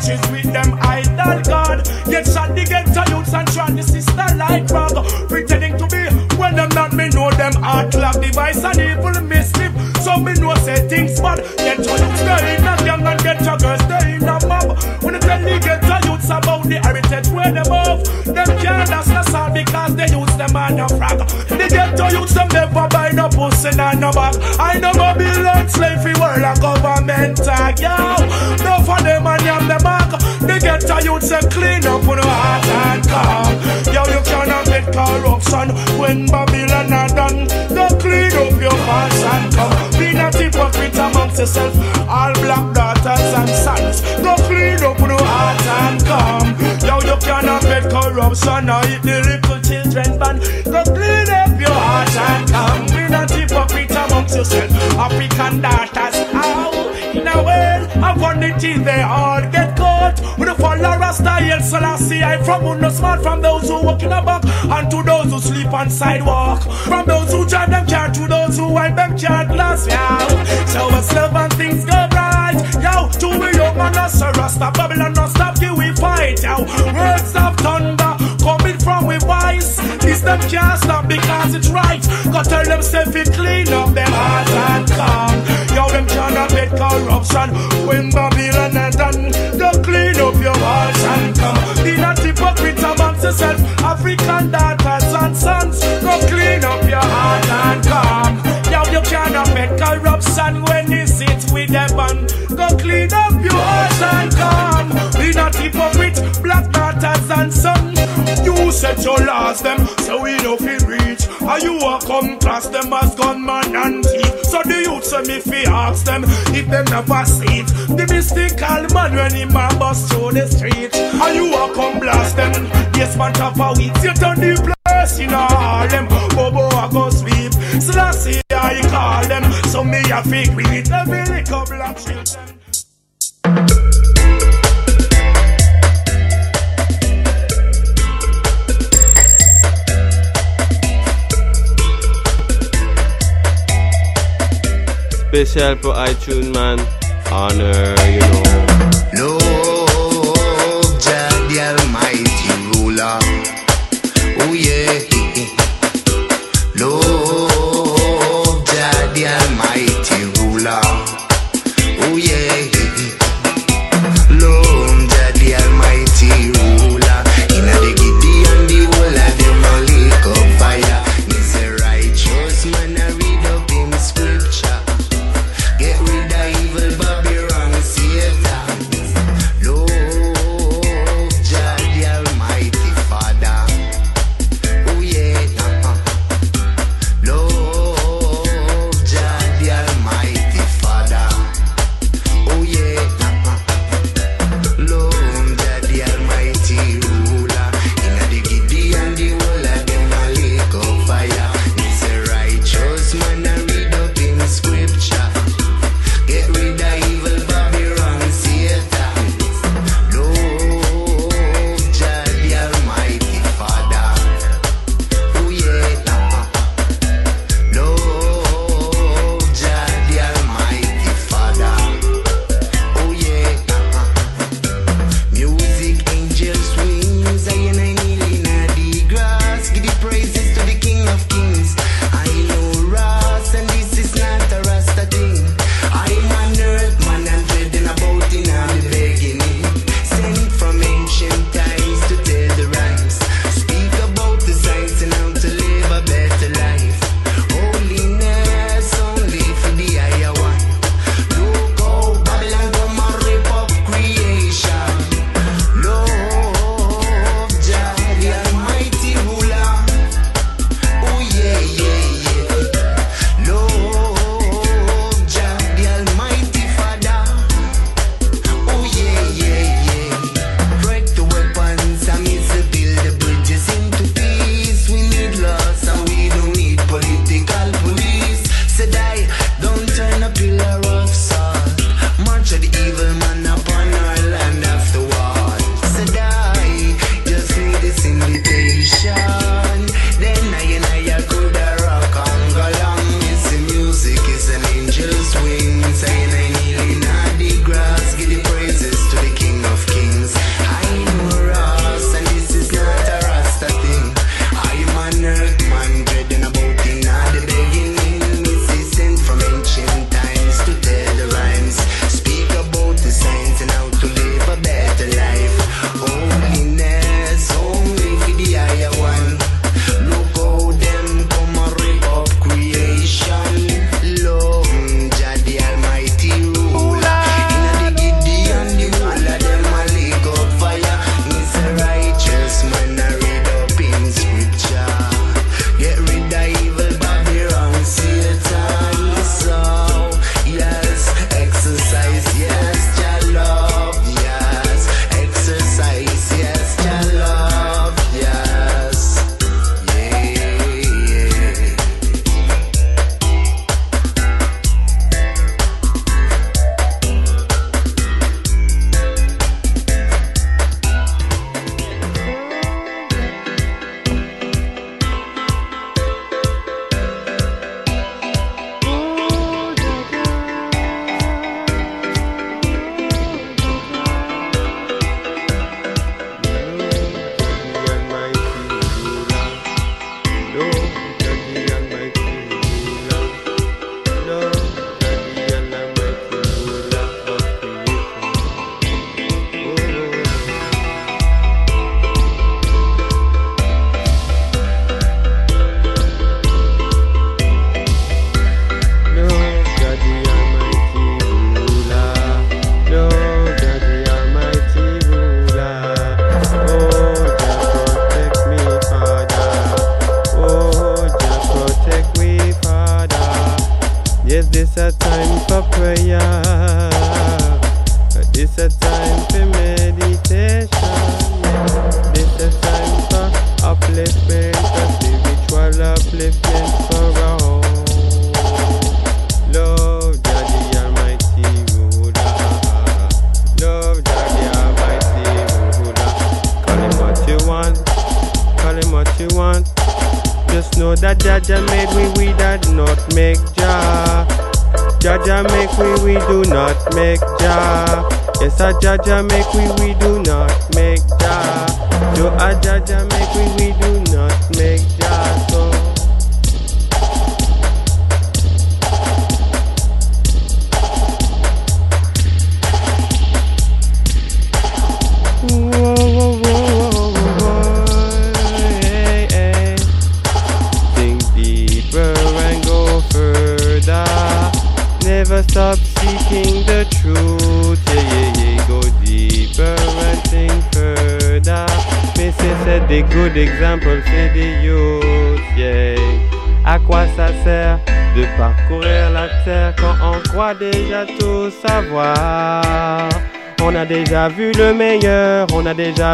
S16: churches with them idol God. Get shot the ghetto youths and try the sister like rag. Pretending to be when them not me know them heart clock device and evil mischief. So me know say things bad. Get to youths they in a gang and get to girls they in a mob. When you tell the ghetto youths about the heritage where them off, them can't that's the all because they use them on a frag. The ghetto youths them never buy no pussy and no bag. I know Babylon slave free world a government tag, yo. No for them and yam them back. The ghetto youths say clean up on the heart and calm. Yo, you cannot get corruption when Babylon are done. Go clean up your hearts and come. Be not hypocrite amongst yourself. All black daughters and sons. Go clean up your heart and come. Yo, you cannot get corruption or eat the little children ban. Go clean up your heart and come. Be not hypocrite amongst yourself. African daughters, ow. In a world of vanity, they all get caught. With the follow Rasta, El Selassie, I from who no smart, from those who walk in a back, and to those who sleep on sidewalk. From those who drive them car to those who wipe them car glass, yeah. So us love and things go right, yo. To we young man, us a Rasta, Babylon, no stop, till we fight, yo. Words of thunder coming from we voice. This them can't stop because it's right. Go tell them self it clean up them heart and calm. Yo, them cannot get corruption when Babylon are done. Go clean up your heart and come. Be not hypocrite amongst yourself, African daughters and sons. Go clean up your heart and come. Yo, you cannot get corruption when you sit with them and go clean up your heart and come. Be not hypocrite, black daughters and sons. Set your laws them, so we no feel reach. Are you a come class them as gunman and thief? So the youth say me fi ask them if them never see it. The mystical man when he man bust through the street. Are you a come blast them? Yes man top a week. You turn the place in a Harlem. Bobo a go sweep. Selassie I call them. So me a fi greet every little black children.
S10: Spécial for iTunes, man. Honor, you know.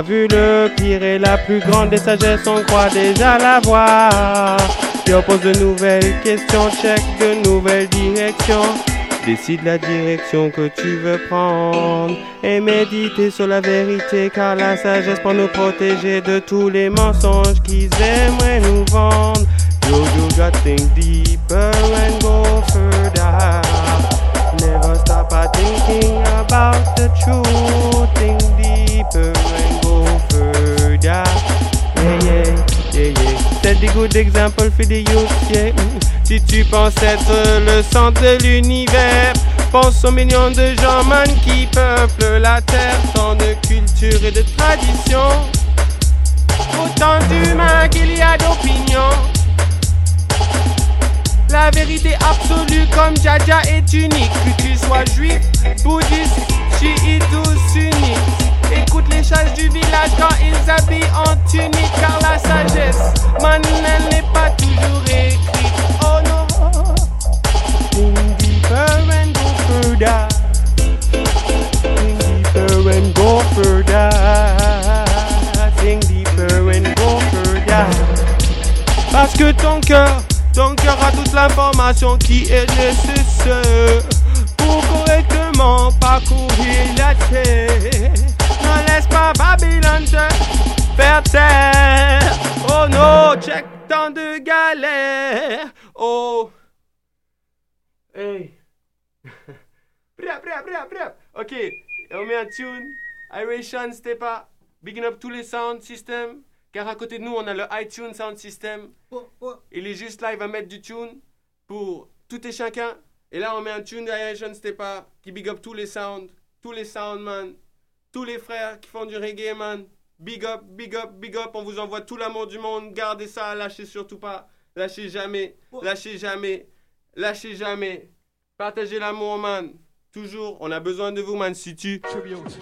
S5: Vu le pire et la plus grande des sagesses, on croit déjà l'avoir. Et on pose de nouvelles questions, check de nouvelles directions. Décide la direction que tu veux prendre et méditer sur la vérité car la sagesse pour nous protéger de tous les mensonges qu'ils aimeraient nous vendre. Yo, you got think deeper and go further? Never stop at thinking about the truth. Think deeper and go further. Yeah, yeah, yeah, yeah. C'est des good for the youth, yeah. Si tu penses être le centre de l'univers, pense aux millions de gens, man, qui peuplent la terre. Tant de culture et de tradition. Autant d'humains qu'il y a d'opinions. La vérité absolue comme Jaja est unique. Que tu sois juif, bouddhiste, chiite ou sunnite. Écoute les chasse du village quand ils habillent en tunique. Car la sagesse, man, elle n'est pas toujours écrite. Oh non. Think deeper and go further. Think deeper and go further. Think deeper and go further. Parce que ton cœur, ton cœur a toute l'information qui est nécessaire pour correctement parcourir la terre. Ne laisse pas Babylone te faire taire. Oh non, check tant de galères. Oh. Hey. Bria, bria, bria, bria. Ok, on met un tune. Iration, Stepa. Bigging up tous les sound systems. Car à côté de nous, on a le iTunes Sound System. Il est juste là, il va mettre du tune pour tout et chacun. Et là, on met un tune d'Iration Stepa qui big up tous les sounds, tous les sound, man. Tous les frères qui font du reggae, man. Big up, big up, big up. On vous envoie tout l'amour du monde. Gardez ça, lâchez surtout pas. Lâchez jamais, lâchez jamais, lâchez jamais. Partagez l'amour, man. Toujours, on a besoin de vous, man. Si tu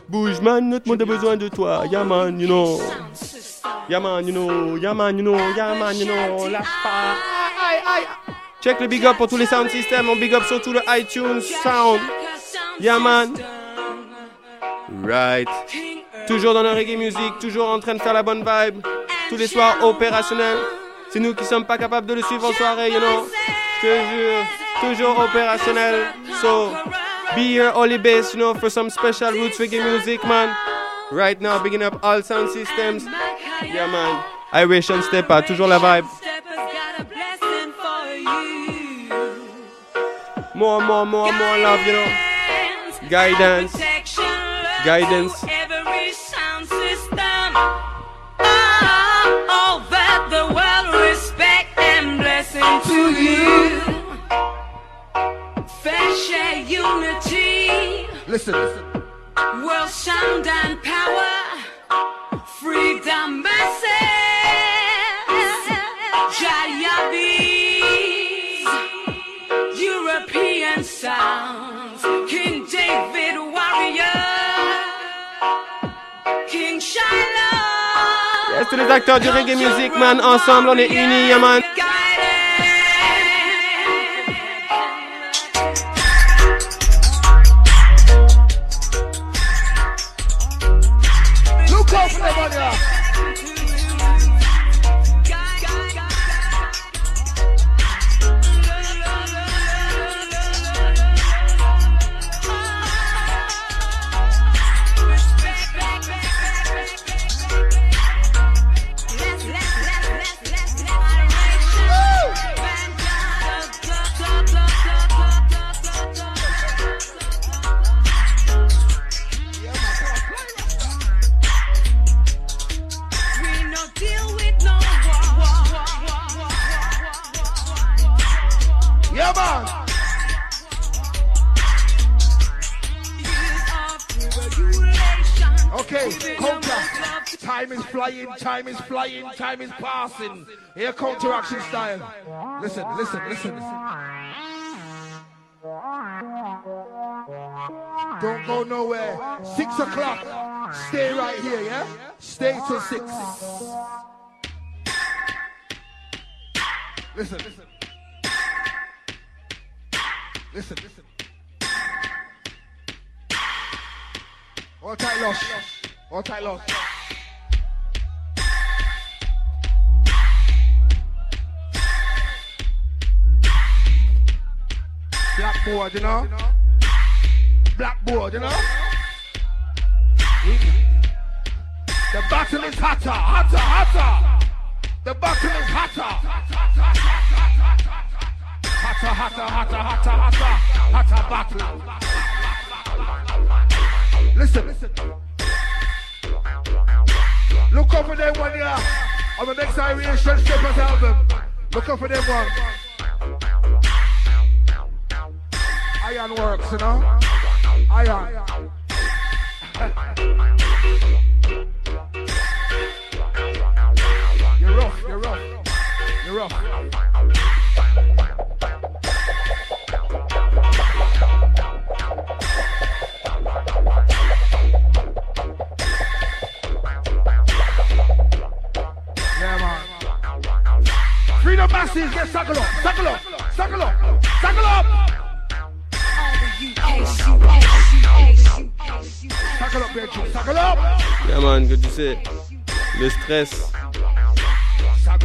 S5: bouges, man, notre monde a besoin de toi. Yeah, man, you know. Yeah, man, you know. Yeah, man, you know. Yeah, man, you know. Lâche pas. Aïe, aïe, aïe. Check le big up pour tous les sound systems. On big up surtout le iTunes Sound. Yeah, man. Right. Toujours dans le reggae music, toujours en train de faire la bonne vibe. Tous les soirs opérationnel. C'est nous qui sommes pas capables de le suivre en soirée, you know. Je te jure, toujours opérationnel. So, be here, Holy Bass, you know, for some special roots reggae music, man. Right now, bigging up all sound systems. Yeah, man. Iration Stepa, toujours la vibe. More, more, more, more love, you know. Guidance. Guidance.
S8: Every sound system. Ah, all that the world respect and blessing to you. Fair unity.
S12: Listen, listen.
S8: World sound and power. Freedom mercy. Jaya
S5: tous les acteurs du reggae music, man. Ensemble, on est unis, man.
S12: Flying, time is passing. Here, counteraction style. Listen, listen, listen. Don't go nowhere. Six o'clock. Stay right here, yeah? Stay till six. Listen. Listen. Listen. All tight loss. All tight loss. Blackboard, you know? Blackboard, you know? The battle is hotter, hotter, hotter. The battle is hotter. Hotter, hotter, hotter, hotter, hotter, hotter battle. Listen, listen. Look for them one yeah. On the next Irish Strippers album. Look for them one. Iron works, you know? Iron. You're rough, you're rough. You're rough. Yeah, man. Freedom masses, get suckle up, suckle up, suckle up, suckle up. Suckle up.
S5: Yeah man, que tu sais, le stress,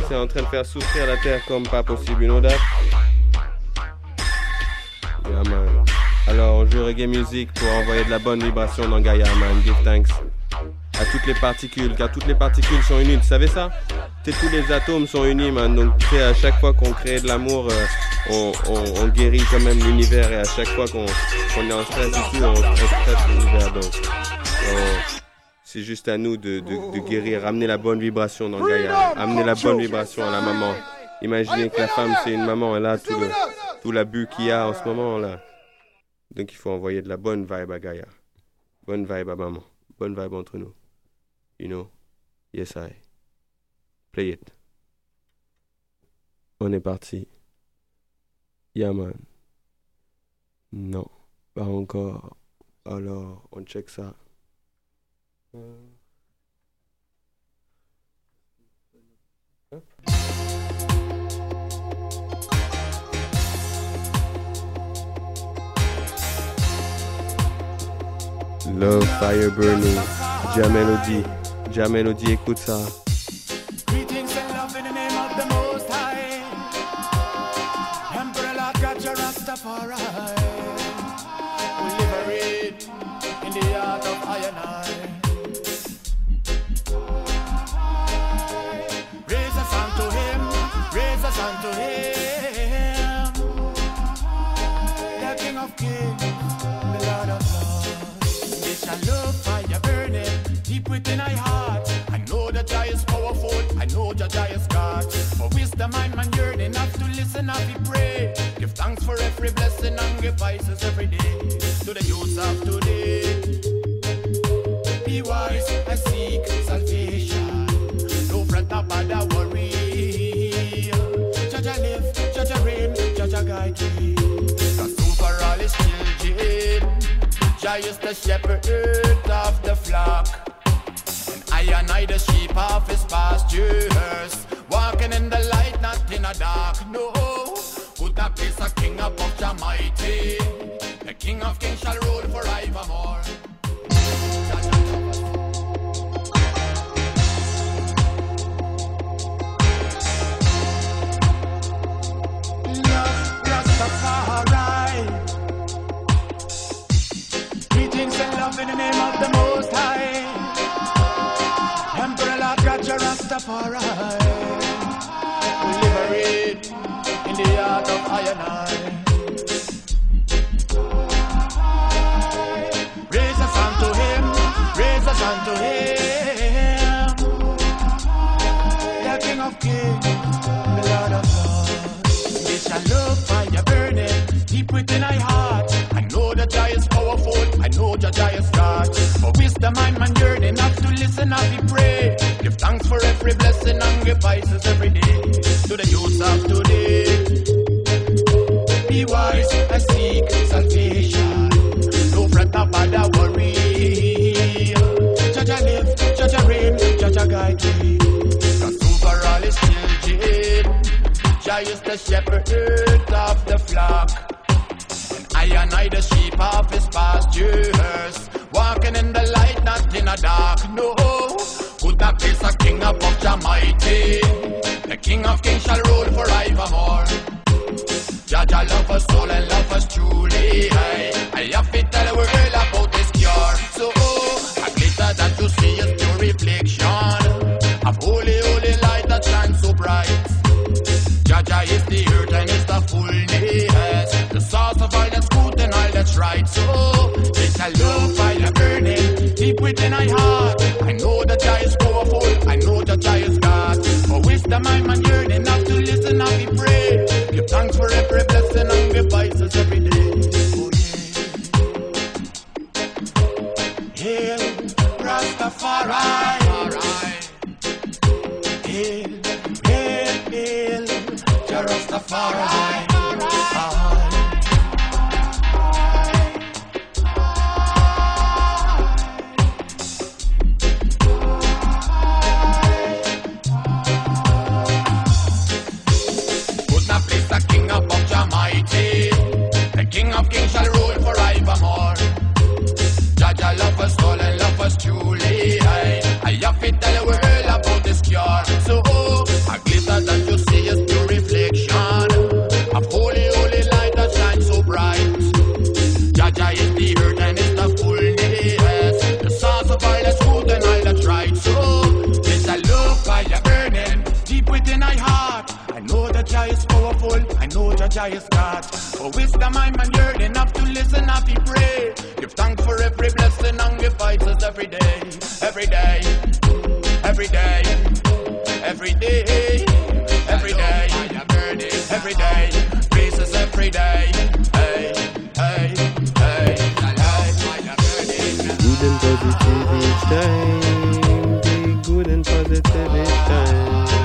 S5: c'est en train de faire souffrir la terre comme pas possible, you know that? Yeah man. Alors on joue reggae music pour envoyer de la bonne vibration dans Gaia man, give thanks à toutes les particules, car toutes les particules sont unies, tu savais ça? Tous les atomes sont unis man, donc tu sais, à chaque fois qu'on crée de l'amour, euh, on, on- on guérit quand même l'univers et à chaque fois qu'on est en stress ici, on, on stresse l'univers donc. on- c'est juste à nous de, de- de guérir, amener la bonne vibration dans Gaïa, amener la bonne vibration à la maman. Imaginez que la femme c'est une maman, elle a tout le tout l'abus qu'il y a en ce moment là. Donc il faut envoyer de la bonne vibe à Gaïa, bonne vibe à maman, bonne vibe entre nous. You know, yes I. Play it. On est parti. Yeah man. Non, pas encore. Alors, on check ça. Love Fire Burning, Ja Melody, Ja Melody, écoute ça.
S16: Deep within our heart. I know that Jah is powerful. I know that Jah is God. For wisdom I'm man yearning enough to listen and we pray. Give thanks for every blessing and give vices every day. To the youth of today. Be wise and seek salvation. No fret, no bother, worry. Jah Jah live, Jah Jah reign, Jah Jah guide me. The superall is children. Jah is the shepherd of the flock day and night, the sheep of his pastures. Walking in the light, not in the dark, no. Put not place a king above the mighty. The king of kings shall rule forevermore.
S17: Rastafari. Greetings and love in the name of the will liberate in the heart of I and I. Raise us unto him, raise us unto him. The King of Kings, the Lord of Lords. This shall love fire burning deep within our heart. I know that Jah is powerful, I know that Jah is God. For wisdom I'm yearning enough to listen and be pray. Thanks for every blessing and give vices every day. To the youth of today. Be wise and seek salvation. No fret about the worry. Jah Jah live, Jah Jah reign, Jah Jah guide me. Cause overall is still Jim. Jah is the shepherd of the flock. And I and I the sheep of his pastures. Walking in the light, not in the dark, no. A king Jah mighty. The king of kings shall rule forevermore. Jah Jah love us soul and love us truly. Hey, I have to tell the world about this cure. So, oh, a glitter that you see is pure reflection of holy, holy light that shines so bright. Jah Jah is the earth and is the fullness, the source of all that's good and all that's right. So, it's a love praises every day. Hey, hey, hey,
S5: Good and positive each time. Be good and positive each time.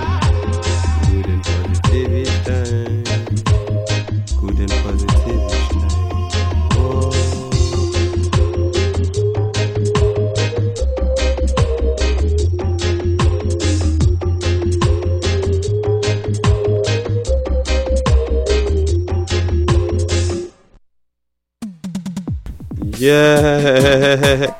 S5: Yeah.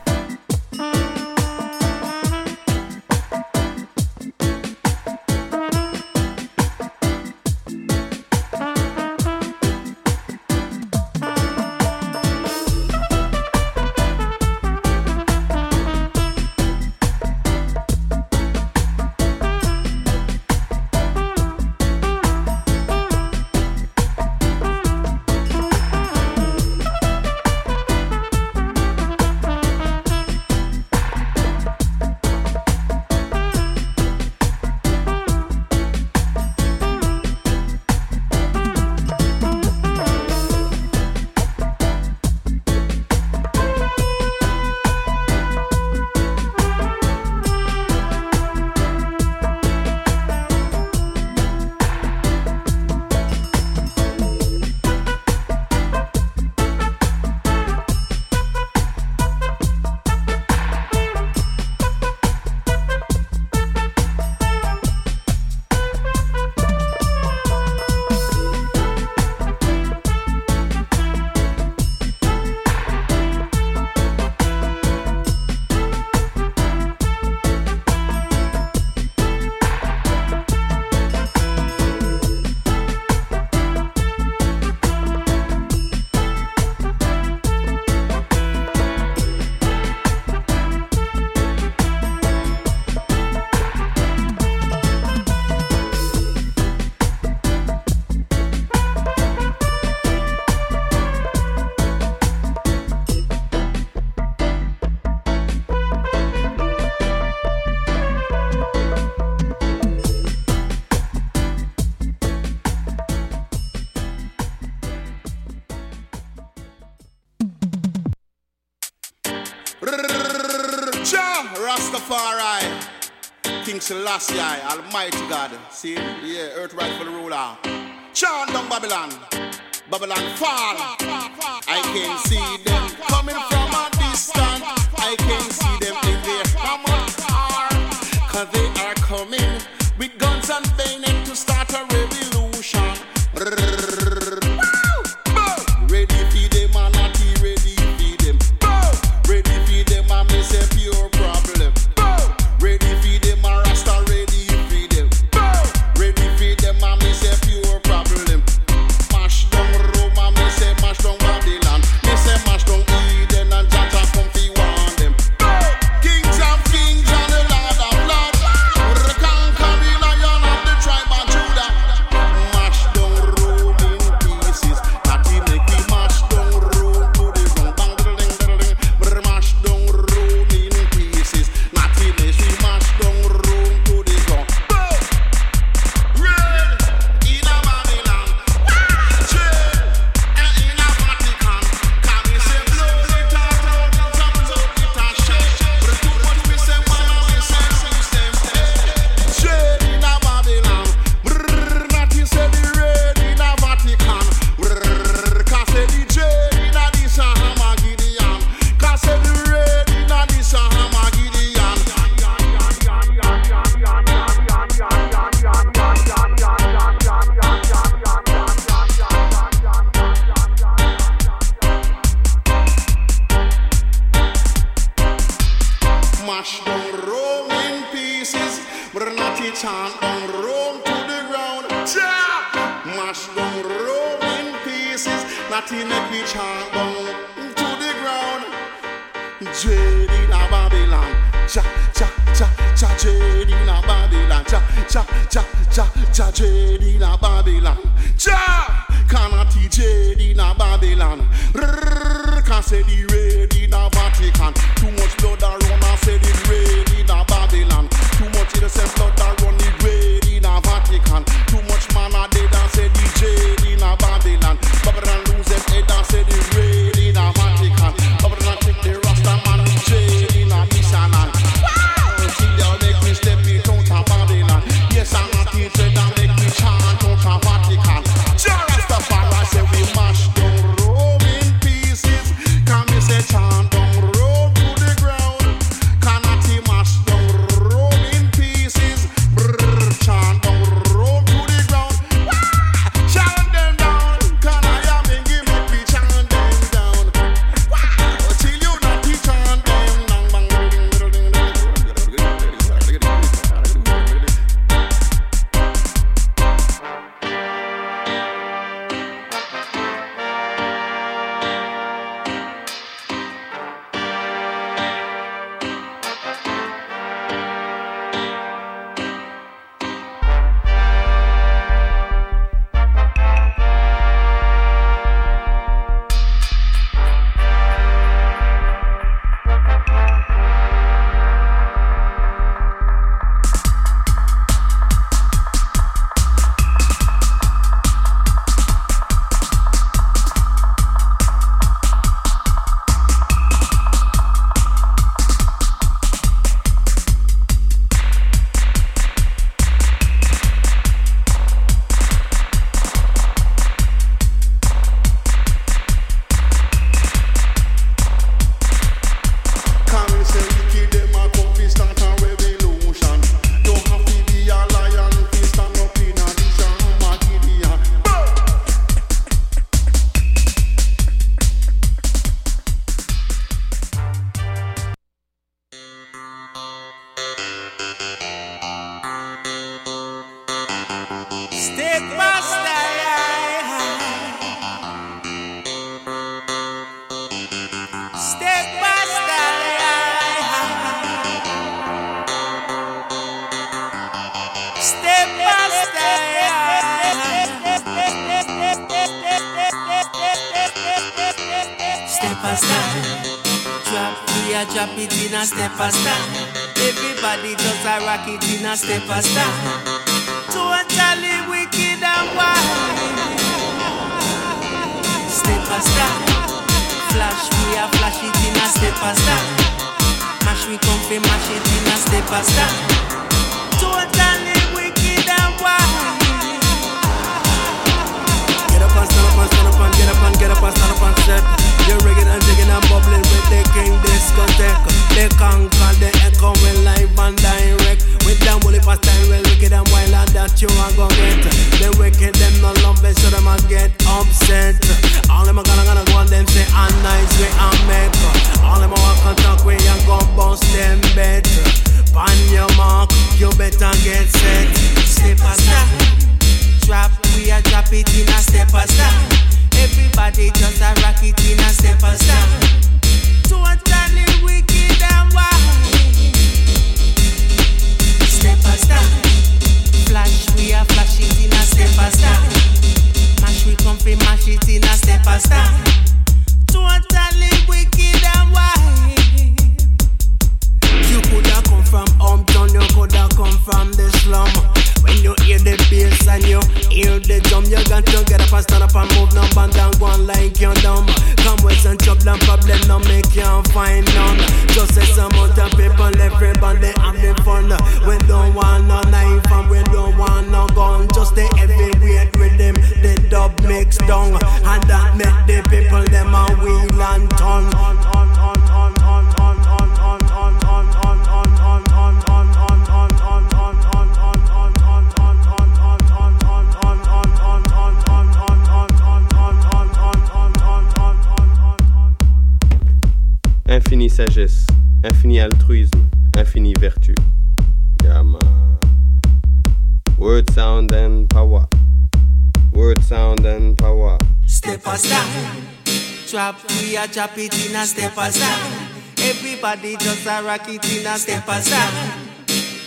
S7: trap, we a chop it in a step
S1: aside. Everybody just a rock it in a step aside.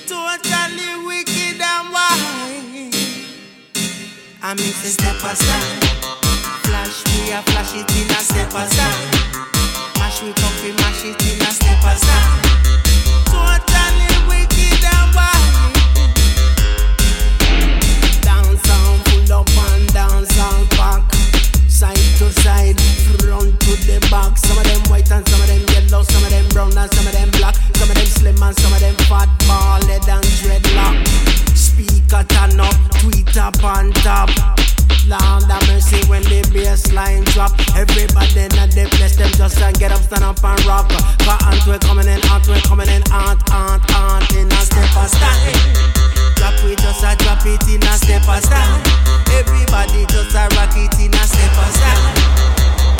S1: Totally wicked and wild. I miss a step
S18: aside. Flash, we a flash it in a step aside. Mash we
S10: up, we
S18: mash it in a step
S10: aside. bags. Some of them white and some of them yellow, some of them brown and some of them black. Some of them slim and some of them fat, bald and dreadlock. Speaker turn up, tweet up on top. Lord have mercy when the bass line drop. Everybody in the place, them just and get up, stand up and rock. Cause aunt we coming in, aunt we coming in, aunt, aunt, aunt in a step and stand.
S18: Drop it just a drop it in a step and stand. Everybody just a rock it in a step and stand.